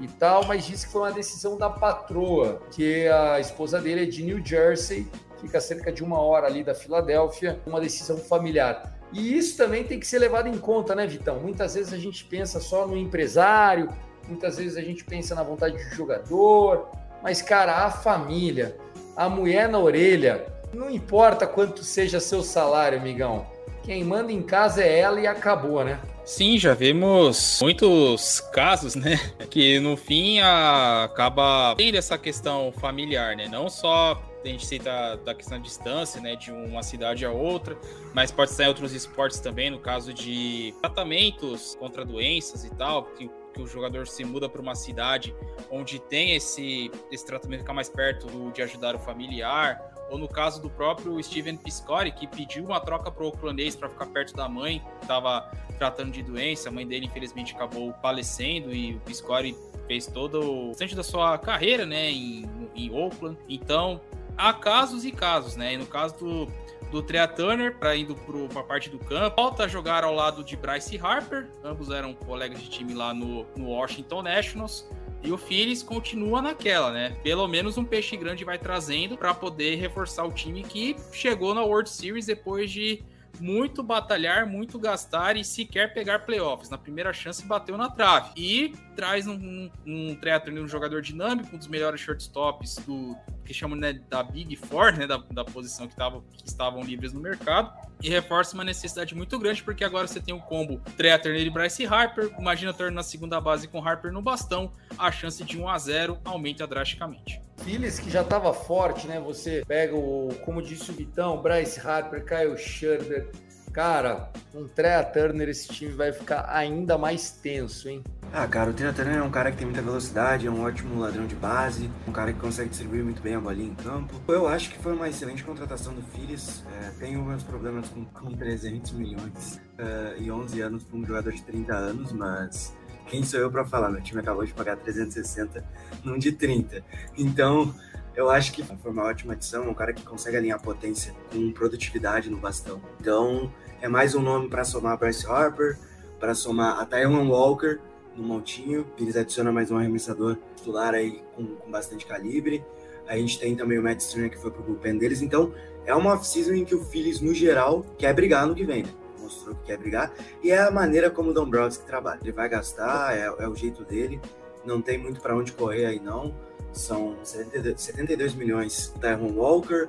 e tal, mas disse que foi uma decisão da patroa, que a esposa dele é de New Jersey, fica cerca de uma hora ali da Filadélfia, uma decisão familiar. E isso também tem que ser levado em conta, né, Vitão? Muitas vezes a gente pensa só no empresário, muitas vezes a gente pensa na vontade do jogador, mas, cara, a família, a mulher na orelha, não importa quanto seja seu salário, amigão. Quem manda em casa é ela e acabou, né? Sim, já vimos muitos casos, né? Que no fim a, acaba tendo essa questão familiar, né? Não só a gente cita da questão de distância, né, de uma cidade a outra, mas pode estar em outros esportes também, no caso de tratamentos contra doenças e tal, que, que o jogador se muda para uma cidade onde tem esse, esse tratamento ficar mais perto do, de ajudar o familiar, ou no caso do próprio Steven Piscori, que pediu uma troca para o oaklandês para ficar perto da mãe, que estava tratando de doença, a mãe dele infelizmente acabou falecendo e o Piscori fez todo o restante da sua carreira, né, em, em Oakland. Então, há casos e casos, né? E no caso do, do Trea Turner, para indo para a parte do campo, volta a jogar ao lado de Bryce Harper, ambos eram colegas de time lá no, no Washington Nationals. E o Phillies continua naquela, né? Pelo menos um peixe grande vai trazendo para poder reforçar o time que chegou na World Series depois de muito batalhar, muito gastar e sequer pegar playoffs. Na primeira chance bateu na trave. E traz um, um, um um jogador dinâmico, um dos melhores shortstops do que chamam né, da Big Four, né, da, da posição que, tava, que estavam livres no mercado. E reforça uma necessidade muito grande, porque agora você tem o combo Trea Turner e Bryce Harper. Imagina Turner na segunda base com Harper no bastão, a chance de 1 a 0 aumenta drasticamente. Phillies que já estava forte, né? Você pega o, como disse o Vitão, Bryce Harper, Kyle Schurter. Cara, com Trea Turner esse time vai ficar ainda mais tenso, hein? Ah, cara, o Trea Turner é um cara que tem muita velocidade, é um ótimo ladrão de base, um cara que consegue distribuir muito bem a bolinha em campo. Eu acho que foi uma excelente contratação do Phillies. É, tenho meus problemas com, com 300 milhões uh, e 11 anos para um jogador de 30 anos, mas quem sou eu para falar? Meu time acabou de pagar 360 num de 30. Então, eu acho que foi uma ótima adição, um cara que consegue alinhar potência com produtividade no bastão. Então, é mais um nome para somar Bryce Harper, para somar a Taiwan Walker no montinho. Eles adicionam mais um arremessador titular aí com, com bastante calibre. A gente tem também o Matt Stringer que foi pro bullpen deles. Então, é uma off-season em que o Phillies, no geral, quer brigar no que vem, né? Mostrou que quer brigar, e é a maneira como o Dombrowski trabalha. Ele vai gastar, é, é o jeito dele, não tem muito para onde correr aí não. São 72, milhões do Tyron Walker,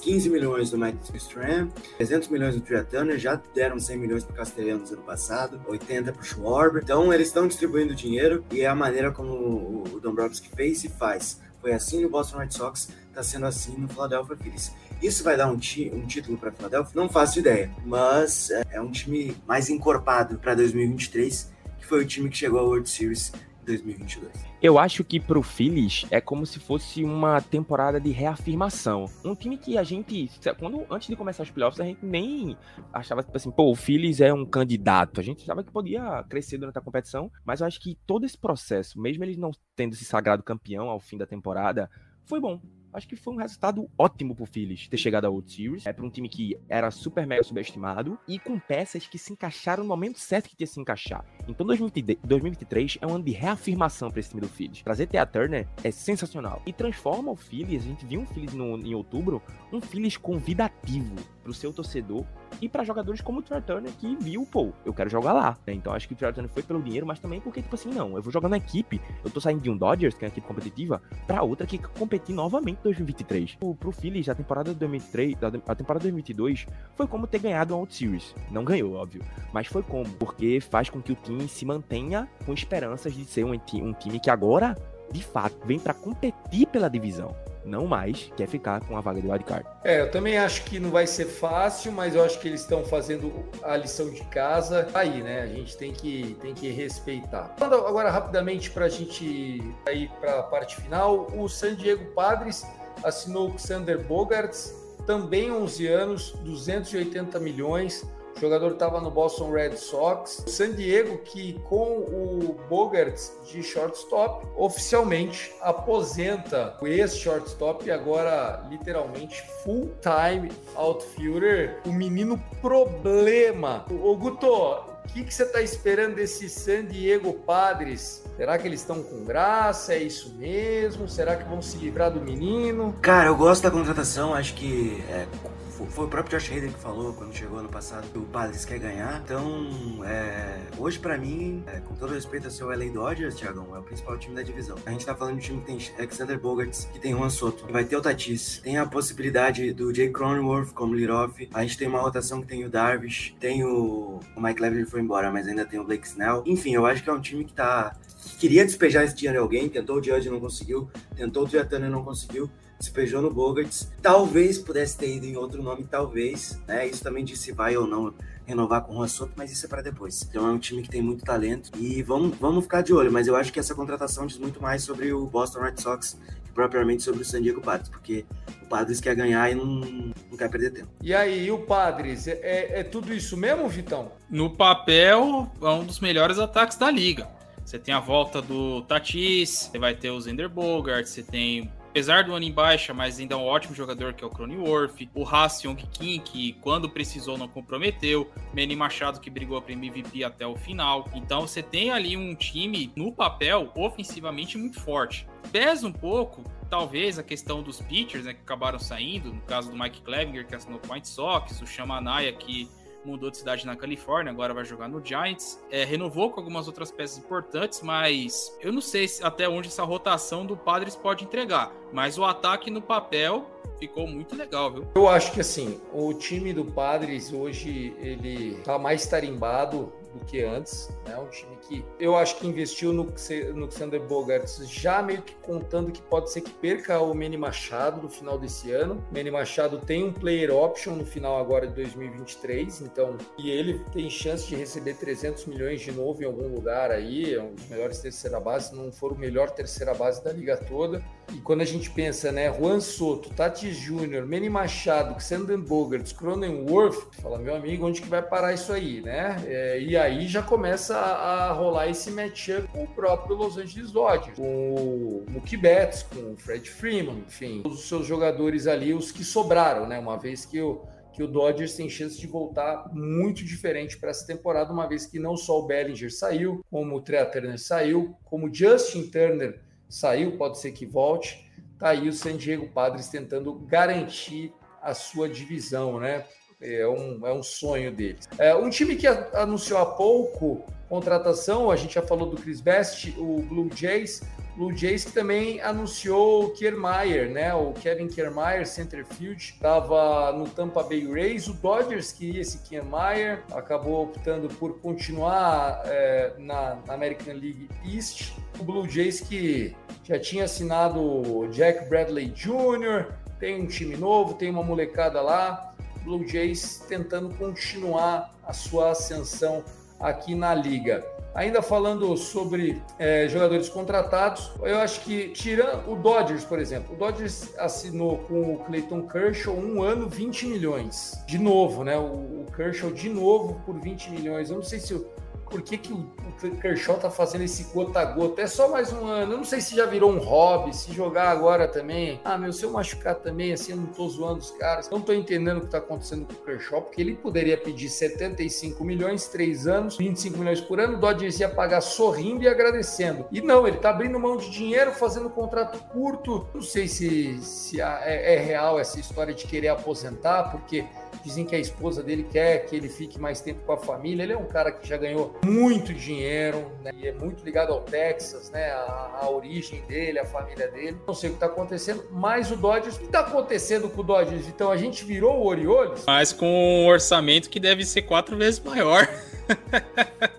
15 milhões do Mike Stram, 300 milhões do Tria Turner, já deram 100 milhões para Castellanos ano passado, 80 para o Schwarber. Então eles estão distribuindo dinheiro e é a maneira como o Dombrowski fez e faz. Foi assim no Boston Red Sox, está sendo assim no Philadelphia Phillies. Isso vai dar um, um título para Philadelphia? Não faço ideia, mas é, é um time mais encorpado para 2023, que foi o time que chegou à World Series em 2022. Eu acho que pro Phillies é como se fosse uma temporada de reafirmação. Um time que a gente, quando antes de começar os playoffs, a gente nem achava tipo assim, pô, o Phillies é um candidato. A gente achava que podia crescer durante a competição, mas eu acho que todo esse processo, mesmo eles não tendo se sagrado campeão ao fim da temporada, foi bom acho que foi um resultado ótimo pro Phillies ter chegado à World Series. É para um time que era super mega subestimado e com peças que se encaixaram no momento certo que tinha que se encaixar. Então 2023 é um ano de reafirmação para esse time do Phillies. Trazer Thea Turner é sensacional e transforma o Phillies, a gente viu um Phillies no, em outubro, um Phillies convidativo pro seu torcedor e para jogadores como o Trey Turner que viu, pô, eu quero jogar lá. Né? Então acho que o Trey Turner foi pelo dinheiro, mas também porque, tipo assim, não, eu vou jogar na equipe, eu tô saindo de um Dodgers, que é uma equipe competitiva, pra outra que competir novamente em 2023. Pro, pro Phillies, a temporada de 2023, a temporada de 2022 foi como ter ganhado a World Series. Não ganhou, óbvio, mas foi como, porque faz com que o time se mantenha com esperanças de ser um, um time que agora, de fato, vem para competir pela divisão não mais quer ficar com a vaga de wildcard. É, eu também acho que não vai ser fácil, mas eu acho que eles estão fazendo a lição de casa aí, né? A gente tem que, tem que respeitar. Falando agora rapidamente para a gente ir para a parte final, o San Diego Padres assinou o Sander Bogarts, também 11 anos, 280 milhões o jogador estava no Boston Red Sox. San Diego, que com o Bogarts de shortstop, oficialmente aposenta o ex-shortstop e agora literalmente full-time outfielder, o menino problema. O Guto, o que, que você está esperando desse San Diego Padres? Será que eles estão com graça? É isso mesmo? Será que vão se livrar do menino? Cara, eu gosto da contratação. Acho que é, foi o próprio Josh Hader que falou quando chegou ano passado que o Padres quer ganhar. Então, é, hoje para mim, é, com todo respeito ao seu LA Dodgers, Thiagão, é o principal time da divisão. A gente tá falando de um time que tem Alexander Bogarts, que tem Juan Soto, que vai ter o Tatis, tem a possibilidade do Jay Cronenworth como lead-off. A gente tem uma rotação que tem o Darvish, tem o, o Mike Lever foi embora, mas ainda tem o Blake Snell. Enfim, eu acho que é um time que tá que queria despejar esse dinheiro em alguém, tentou o Judge não conseguiu, tentou o Triatano não conseguiu despejou no Bogarts. Talvez pudesse ter ido em outro nome, talvez. Né? Isso também disse se vai ou não renovar com o Juan Soto, mas isso é para depois. Então é um time que tem muito talento e vamos, vamos ficar de olho. Mas eu acho que essa contratação diz muito mais sobre o Boston Red Sox que propriamente sobre o San Diego Padres, porque o Padres quer ganhar e não, não quer perder tempo. E aí, o Padres, é, é, é tudo isso mesmo, Vitão? No papel, é um dos melhores ataques da liga. Você tem a volta do Tatis, você vai ter o Zender Bogart, você tem apesar do ano em baixa, mas ainda é um ótimo jogador que é o Cronenworth, o Haas Young Kim, que quando precisou não comprometeu, Manny Machado que brigou para MVP até o final. Então você tem ali um time no papel ofensivamente muito forte. Pesa um pouco, talvez a questão dos pitchers, né, que acabaram saindo, no caso do Mike Clevinger, que assinou com o White Sox, o Shamanaya, que mudou de cidade na Califórnia, agora vai jogar no Giants. É, renovou com algumas outras peças importantes, mas eu não sei até onde essa rotação do Padres pode entregar. Mas o ataque no papel ficou muito legal, viu? Eu acho que assim, o time do Padres hoje ele tá mais tarimbado do que antes, né? Um time que eu acho que investiu no, no Xander Bogarts já meio que contando que pode ser que perca o Manny Machado no final desse ano. O Manny Machado tem um player option no final agora de 2023, então e ele tem chance de receber 300 milhões de novo em algum lugar aí, é um dos melhores terceira base, não for o melhor terceira base da liga toda. E quando a gente pensa, né, Juan Soto, Tati Júnior, Manny Machado, Xander Bogarts, Cronenworth, fala, meu amigo, onde que vai parar isso aí, né? É, e aí já começa a, a rolar esse matchup com o próprio Los Angeles Dodgers, com o Mookie Betts, com o Fred Freeman, enfim, todos os seus jogadores ali, os que sobraram, né? Uma vez que o, que o Dodgers tem chance de voltar muito diferente para essa temporada, uma vez que não só o Bellinger saiu, como o Trea Turner saiu, como o Justin Turner saiu, pode ser que volte. Tá aí o San Diego Padres tentando garantir a sua divisão, né? É um, é um sonho deles. É, um time que anunciou há pouco contratação, a gente já falou do Chris Best, o Blue Jays. Blue Jays que também anunciou o Kiermaier, né? O Kevin Kiermaier, centerfield, estava no Tampa Bay Rays. O Dodgers queria esse Kiermaier, acabou optando por continuar é, na, American League East. O Blue Jays que já tinha assinado o Jack Bradley Jr., tem um time novo, tem uma molecada lá. Blue Jays tentando continuar a sua ascensão aqui na liga. Ainda falando sobre é, jogadores contratados, eu acho que, tirando o Dodgers, por exemplo, o Dodgers assinou com o Clayton Kershaw um ano 20 milhões. De novo, né? O, o Kershaw de novo por 20 milhões. Eu não sei se o por que, que o, o Kershaw tá fazendo esse gota a gota. É só mais um ano. Eu não sei se já virou um hobby, se jogar agora também. Ah, meu, se eu machucar também, assim, eu não tô zoando os caras. Não tô entendendo o que tá acontecendo com o Kershaw, porque ele poderia pedir 75 milhões, 3 anos, 25 milhões por ano, o Dodgers ia pagar sorrindo e agradecendo. E não, ele tá abrindo mão de dinheiro, fazendo contrato curto. Não sei se, se é, é real essa história de querer aposentar, porque Dizem que a esposa dele quer que ele fique mais tempo com a família. Ele é um cara que já ganhou muito dinheiro né? e é muito ligado ao Texas, né? A, a, origem dele, a família dele. Não sei o que está acontecendo, mas o Dodgers. O que está acontecendo com o Dodgers? Então a gente virou o Orioles. Mas com um orçamento que deve ser quatro vezes maior.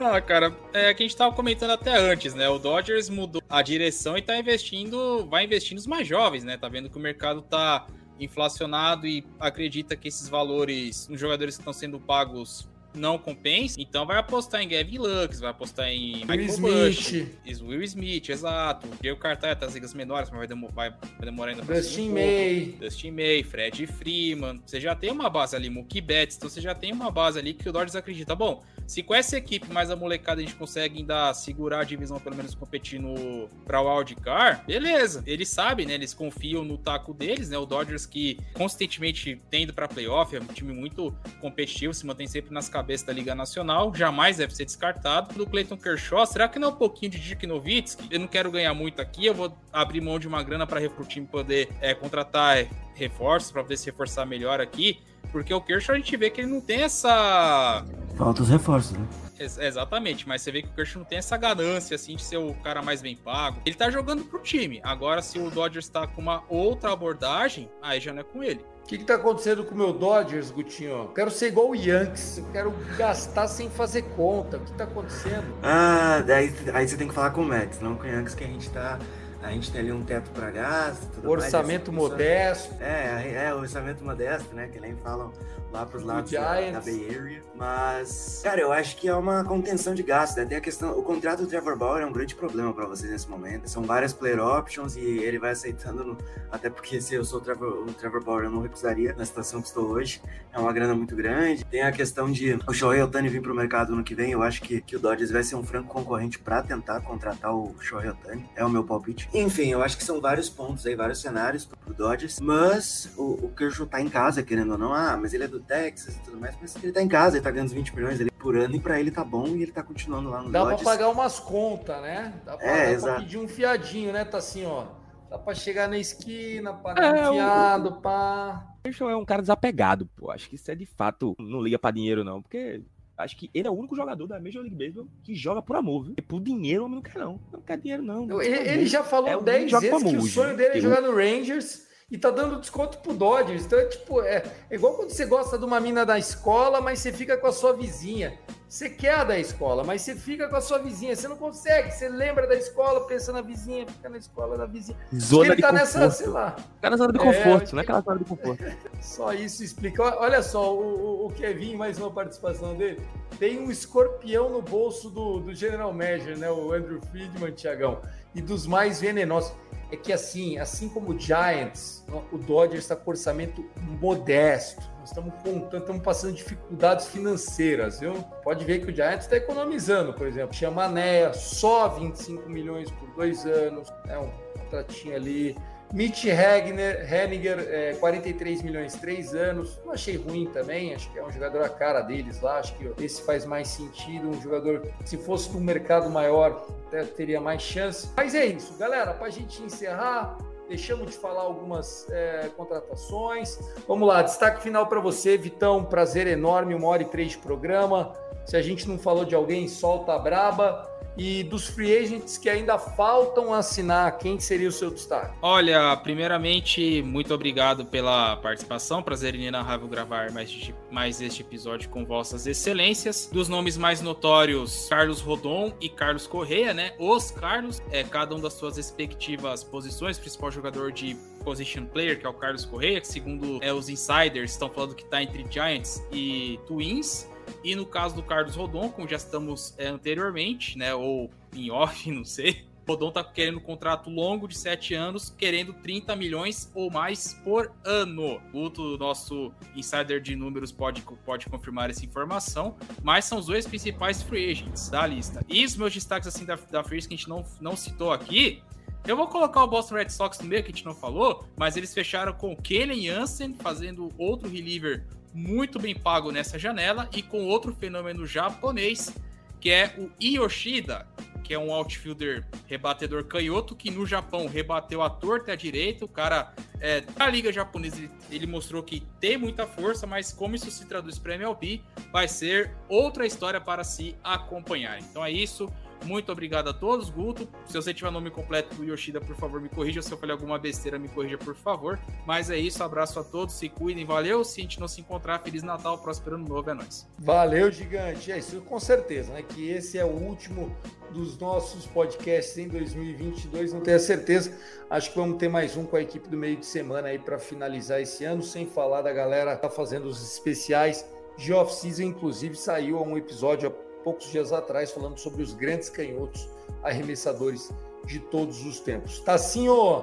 Ah, cara, é que a gente tava comentando até antes, né? O Dodgers mudou a direção e tá investindo, vai investir nos mais jovens, né? Tá vendo que o mercado tá inflacionado e acredita que esses valores nos jogadores que estão sendo pagos não compensa, então vai apostar em Gavin Lux, vai apostar em Will Michael Smith. Bush, Will Smith, exato. Diego Cartaya tá nas ligas menores, mas vai, demor vai, demorar ainda Dustin May. Um Dustin May, Fred Freeman. Você já tem uma base ali, Mookie Betts, então você já tem uma base ali que o Dodgers acredita. Bom, se com essa equipe mais a molecada a gente consegue ainda segurar a divisão, pelo menos competindo para o wildcard, beleza. Eles sabem, né? Eles confiam no taco deles, né? O Dodgers que constantemente tendo para playoff, é um time muito competitivo, se mantém sempre nas cabeça da Liga Nacional, jamais deve ser descartado. Do Clayton Kershaw, será que não é um pouquinho de Dirk Nowitzki? Eu não quero ganhar muito aqui, eu vou abrir mão de uma grana para o time poder é, contratar reforços, para poder se reforçar melhor aqui. Porque o Kershaw a gente vê que ele não tem essa. Falta os reforços, né? Ex exatamente, mas você vê que o Kershaw não tem essa ganância, assim, de ser o cara mais bem pago. Ele tá jogando pro time. Agora, se o Dodgers tá com uma outra abordagem, aí já não é com ele. O que, que tá acontecendo com o meu Dodgers, Gutinho? Quero ser igual o Yankees. Eu quero gastar sem fazer conta. O que tá acontecendo? Ah, daí aí você tem que falar com o Mets, não com o Yankees, que a gente tá. A gente tem ali um teto para gasto, tudo orçamento mais, modesto. É, é, orçamento modesto, né? Que nem falam lá pros lados da, da, Bay Area. Mas, cara, eu acho que é uma contenção de gasto, né? Tem a questão, o contrato do Trevor Bauer é um grande problema para vocês nesse momento. São várias player options e ele vai aceitando, no, até porque se eu sou o Trevor, o Trevor Bauer, eu não recusaria na situação que estou hoje. É uma grana muito grande. Tem a questão de o Shohei Otani vir pro mercado no que vem. Eu acho que, que o Dodgers vai ser um franco concorrente para tentar contratar o Shohei Otani. É o meu palpite. Enfim, eu acho que são vários pontos aí, vários cenários pro Dodgers. Mas o, o Kershaw tá em casa, querendo ou não. Ah, mas ele é do Texas e tudo mais. Mas ele tá em casa, ele tá ganhando 20 milhões ali por ano e pra ele tá bom e ele tá continuando lá no Dá pra pagar umas contas, né? Dá pra, É, dá exato. pra pedir um fiadinho, né? Tá assim, ó. Dá pra chegar na esquina, pagar É, um o- fiado, pá. Kershaw é um cara desapegado, pô. Acho que isso é de fato. Não liga pra dinheiro, não. Porque acho que ele é o único jogador da Major League Baseball que joga por amor, viu? E por dinheiro o homem não quer, não. Não quer dinheiro, não. Ele, ele já falou É o 10 joga vezes que o sonho dele é jogar no Rangers e tá dando desconto pro Dodgers. Então é tipo, é, é igual quando você gosta de uma mina da escola, mas você fica com a sua vizinha. Você quer a da escola, mas você fica com a sua vizinha. Você não consegue. Você lembra da escola, pensa na vizinha, fica na escola da vizinha. Zona ele tá conforto. nessa, sei lá. Tá na zona de É, conforto, acho não é que- aquela zona de conforto. Só isso explica. Olha- só, o, o- o Kevin, mais uma participação dele. Tem um escorpião no bolso do, do General Manager, né? O Andrew Friedman, Tiagão. E dos mais venenosos. É que assim, assim como o Giants, o Dodgers está com orçamento modesto. Nós estamos contando, estamos passando dificuldades financeiras, viu? Pode ver que o Giants está economizando, por exemplo. Chamané, só 25 milhões por dois anos, é um contratinho ali. Mitch Hegner, Henniger, é, 43 milhões, três anos. Não achei ruim também, acho que é um jogador a cara deles lá. Acho que esse faz mais sentido. Um jogador, se fosse um mercado maior, até teria mais chance. Mas é isso, galera. Para a gente encerrar, deixamos de falar algumas é, contratações. Vamos lá, destaque final para você, Vitão. Prazer enorme, uma hora e três de programa. Se a gente não falou de alguém, solta a braba. E dos free agents que ainda faltam assinar, quem seria o seu destaque? Olha, primeiramente, muito obrigado pela participação. Prazer inenarrável gravar mais, mais este episódio com vossas excelências. Dos nomes mais notórios, Carlos Rodon e Carlos Correia, né? Os Carlos, é, cada um das suas respectivas posições, principal jogador de position player, que é o Carlos Correia, que segundo é, os insiders estão falando que está entre Giants e Twins. E no caso do Carlos Rodon, como já estamos é, anteriormente, né? Ou em off, não sei. Rodon tá querendo um contrato longo de 7 anos, querendo 30 milhões ou mais por ano. O nosso insider de números pode, pode confirmar essa informação, mas são os dois principais free agents da lista. E os meus destaques assim da, da free que a gente não, não citou aqui, eu vou colocar o Boston Red Sox no meio, que a gente não falou, mas eles fecharam com o Kellen Jansen, fazendo outro reliever muito bem pago nessa janela, e com outro fenômeno japonês, que é o Yoshida, que é um outfielder rebatedor canhoto, que no Japão rebateu a torta e direita. O cara, é, na liga japonesa, ele, ele, mostrou que tem muita força, mas como isso se traduz para MLB, vai ser outra história para se acompanhar. Então é isso. Muito obrigado a todos, Guto. Se você tiver nome completo do Yoshida, por favor, me corrija. Se eu falei alguma besteira, me corrija, por favor. Mas é isso, abraço a todos, se cuidem, valeu. Se a gente não se encontrar, Feliz Natal, próspero ano novo, é nóis. Valeu, gigante. É isso, com certeza, né? Que esse é o último dos nossos podcasts em 2022, não tenho certeza. Acho que vamos ter mais um com a equipe do meio de semana aí para finalizar esse ano, sem falar da galera que tá fazendo os especiais de off-season, inclusive saiu um episódio poucos dias atrás, falando sobre os grandes canhotos arremessadores de todos os tempos. Tacinho,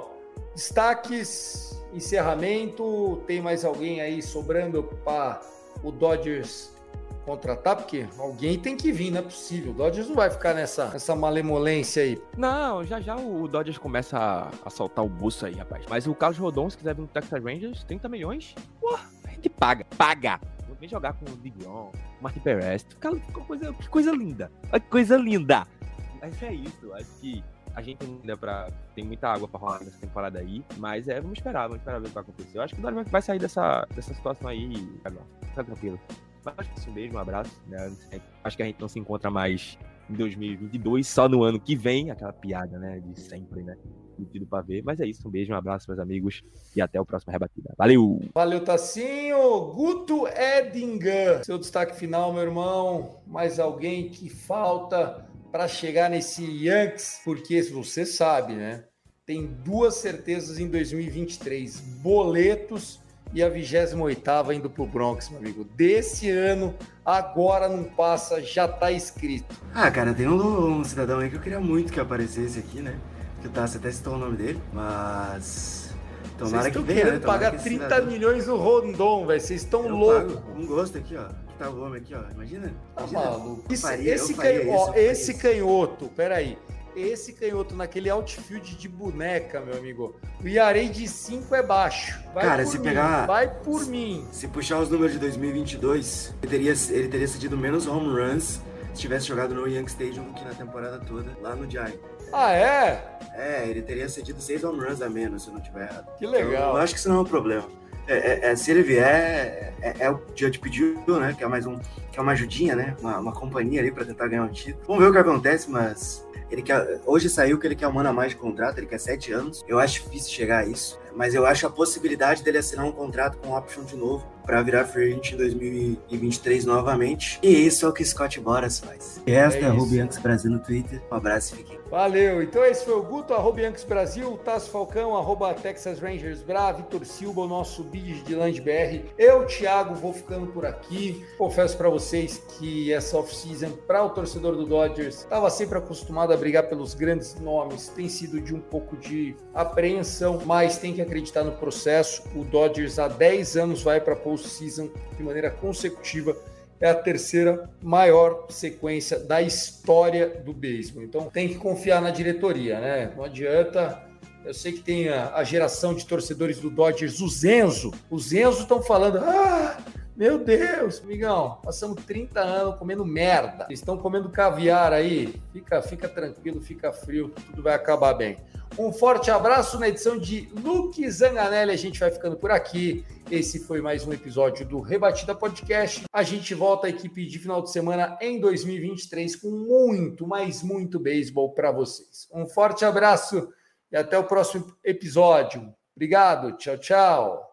destaques, encerramento, tem mais alguém aí sobrando para o Dodgers contratar? Porque alguém tem que vir, não é possível. O Dodgers não vai ficar nessa, nessa malemolência aí. Não, já já o Dodgers começa a, a soltar o buço aí, rapaz. Mas o Carlos Rodon, se quiser vir no Texas Rangers, 30 milhões, a gente paga, paga vem jogar com o Digron, o Martin Perez. Fica, fica coisa, que coisa linda. Que coisa linda. Mas é isso. Acho que a gente ainda pra, tem muita água para rolar nessa temporada aí. Mas é, vamos esperar, vamos esperar ver o que vai acontecer. Eu acho que o Dorival vai sair dessa, dessa situação aí. Tá tranquilo. Mas acho que isso mesmo, um abraço. Né? Acho que a gente não se encontra mais em 2022, só no ano que vem, aquela piada, né, de sempre, né? Metido pra ver. Mas é isso, um beijo, um abraço, meus amigos, e até o próximo Rebatida. Valeu! Valeu, Tacinho! Guto Edinger, seu destaque final, meu irmão. Mais alguém que falta para chegar nesse Yankees? Porque você sabe, né? Tem duas certezas em 2023: boletos e a 28 indo pro Bronx, meu amigo. Desse ano, agora não passa, já tá escrito. Ah, cara, tem um, um cidadão aí que eu queria muito que aparecesse aqui, né? Que o Tassi até citou o nome dele, mas. Tomara que venha, querendo né? pagar 30 cidadão... milhões no Rondon, velho. Vocês estão loucos. Um gosto aqui, ó. Que tá o homem aqui, ó. Imagina. Tá maluco. Faria, esse, canhoto, ó, esse canhoto, peraí esse canhoto naquele outfield de boneca, meu amigo. O Iarei de 5 é baixo. Vai Cara, se mim, pegar. Vai por mim. Se puxar os números de 2022, ele teria, ele teria cedido menos home runs se tivesse jogado no Yankee Stadium do que na temporada toda, lá no Giants. Ah, é? É, ele teria cedido 6 home runs a menos, se eu não tiver errado. Que legal. Então, eu acho que isso não é um problema. É, é, é, se ele vier, é, é o Judge pediu, né? Que é mais um, que é uma ajudinha, né? Uma, uma companhia ali para tentar ganhar um título. Vamos ver o que acontece, mas ele quer, hoje saiu que ele quer um ano a mais de contrato, ele quer sete anos. Eu acho difícil chegar a isso, mas eu acho a possibilidade dele assinar um contrato com option de novo para virar free agent em 2023 novamente. E isso é o que Scott Boras faz. E esta é, é Rubianx Brasil no Twitter. Um abraço e fiquem. Valeu. Então esse foi o Guto, arroba Yankees Brasil, Tasso Falcão, arroba Texas Rangers Bra, Vitor Silva, o nosso bid de Land BR. Eu, Thiago, vou ficando por aqui. Confesso para vocês que essa off-season, para o torcedor do Dodgers, estava sempre acostumado a brigar pelos grandes nomes. Tem sido de um pouco de apreensão, mas tem que acreditar no processo. O Dodgers há 10 anos vai para postseason de maneira consecutiva é a terceira maior sequência da história do beisebol. Então tem que confiar na diretoria, né? Não adianta. Eu sei que tem a, a geração de torcedores do Dodgers, o Zenzo. Os Zenzo estão falando: ah, meu Deus, amigão, passamos 30 anos comendo merda. estão comendo caviar aí. Fica, fica tranquilo, fica frio, tudo vai acabar bem. Um forte abraço na edição de Luke Zanganelli. A gente vai ficando por aqui. Esse foi mais um episódio do Rebatida Podcast. A gente volta à equipe de final de semana em 2023 com muito, mas muito beisebol para vocês. Um forte abraço e até o próximo episódio. Obrigado. Tchau, tchau.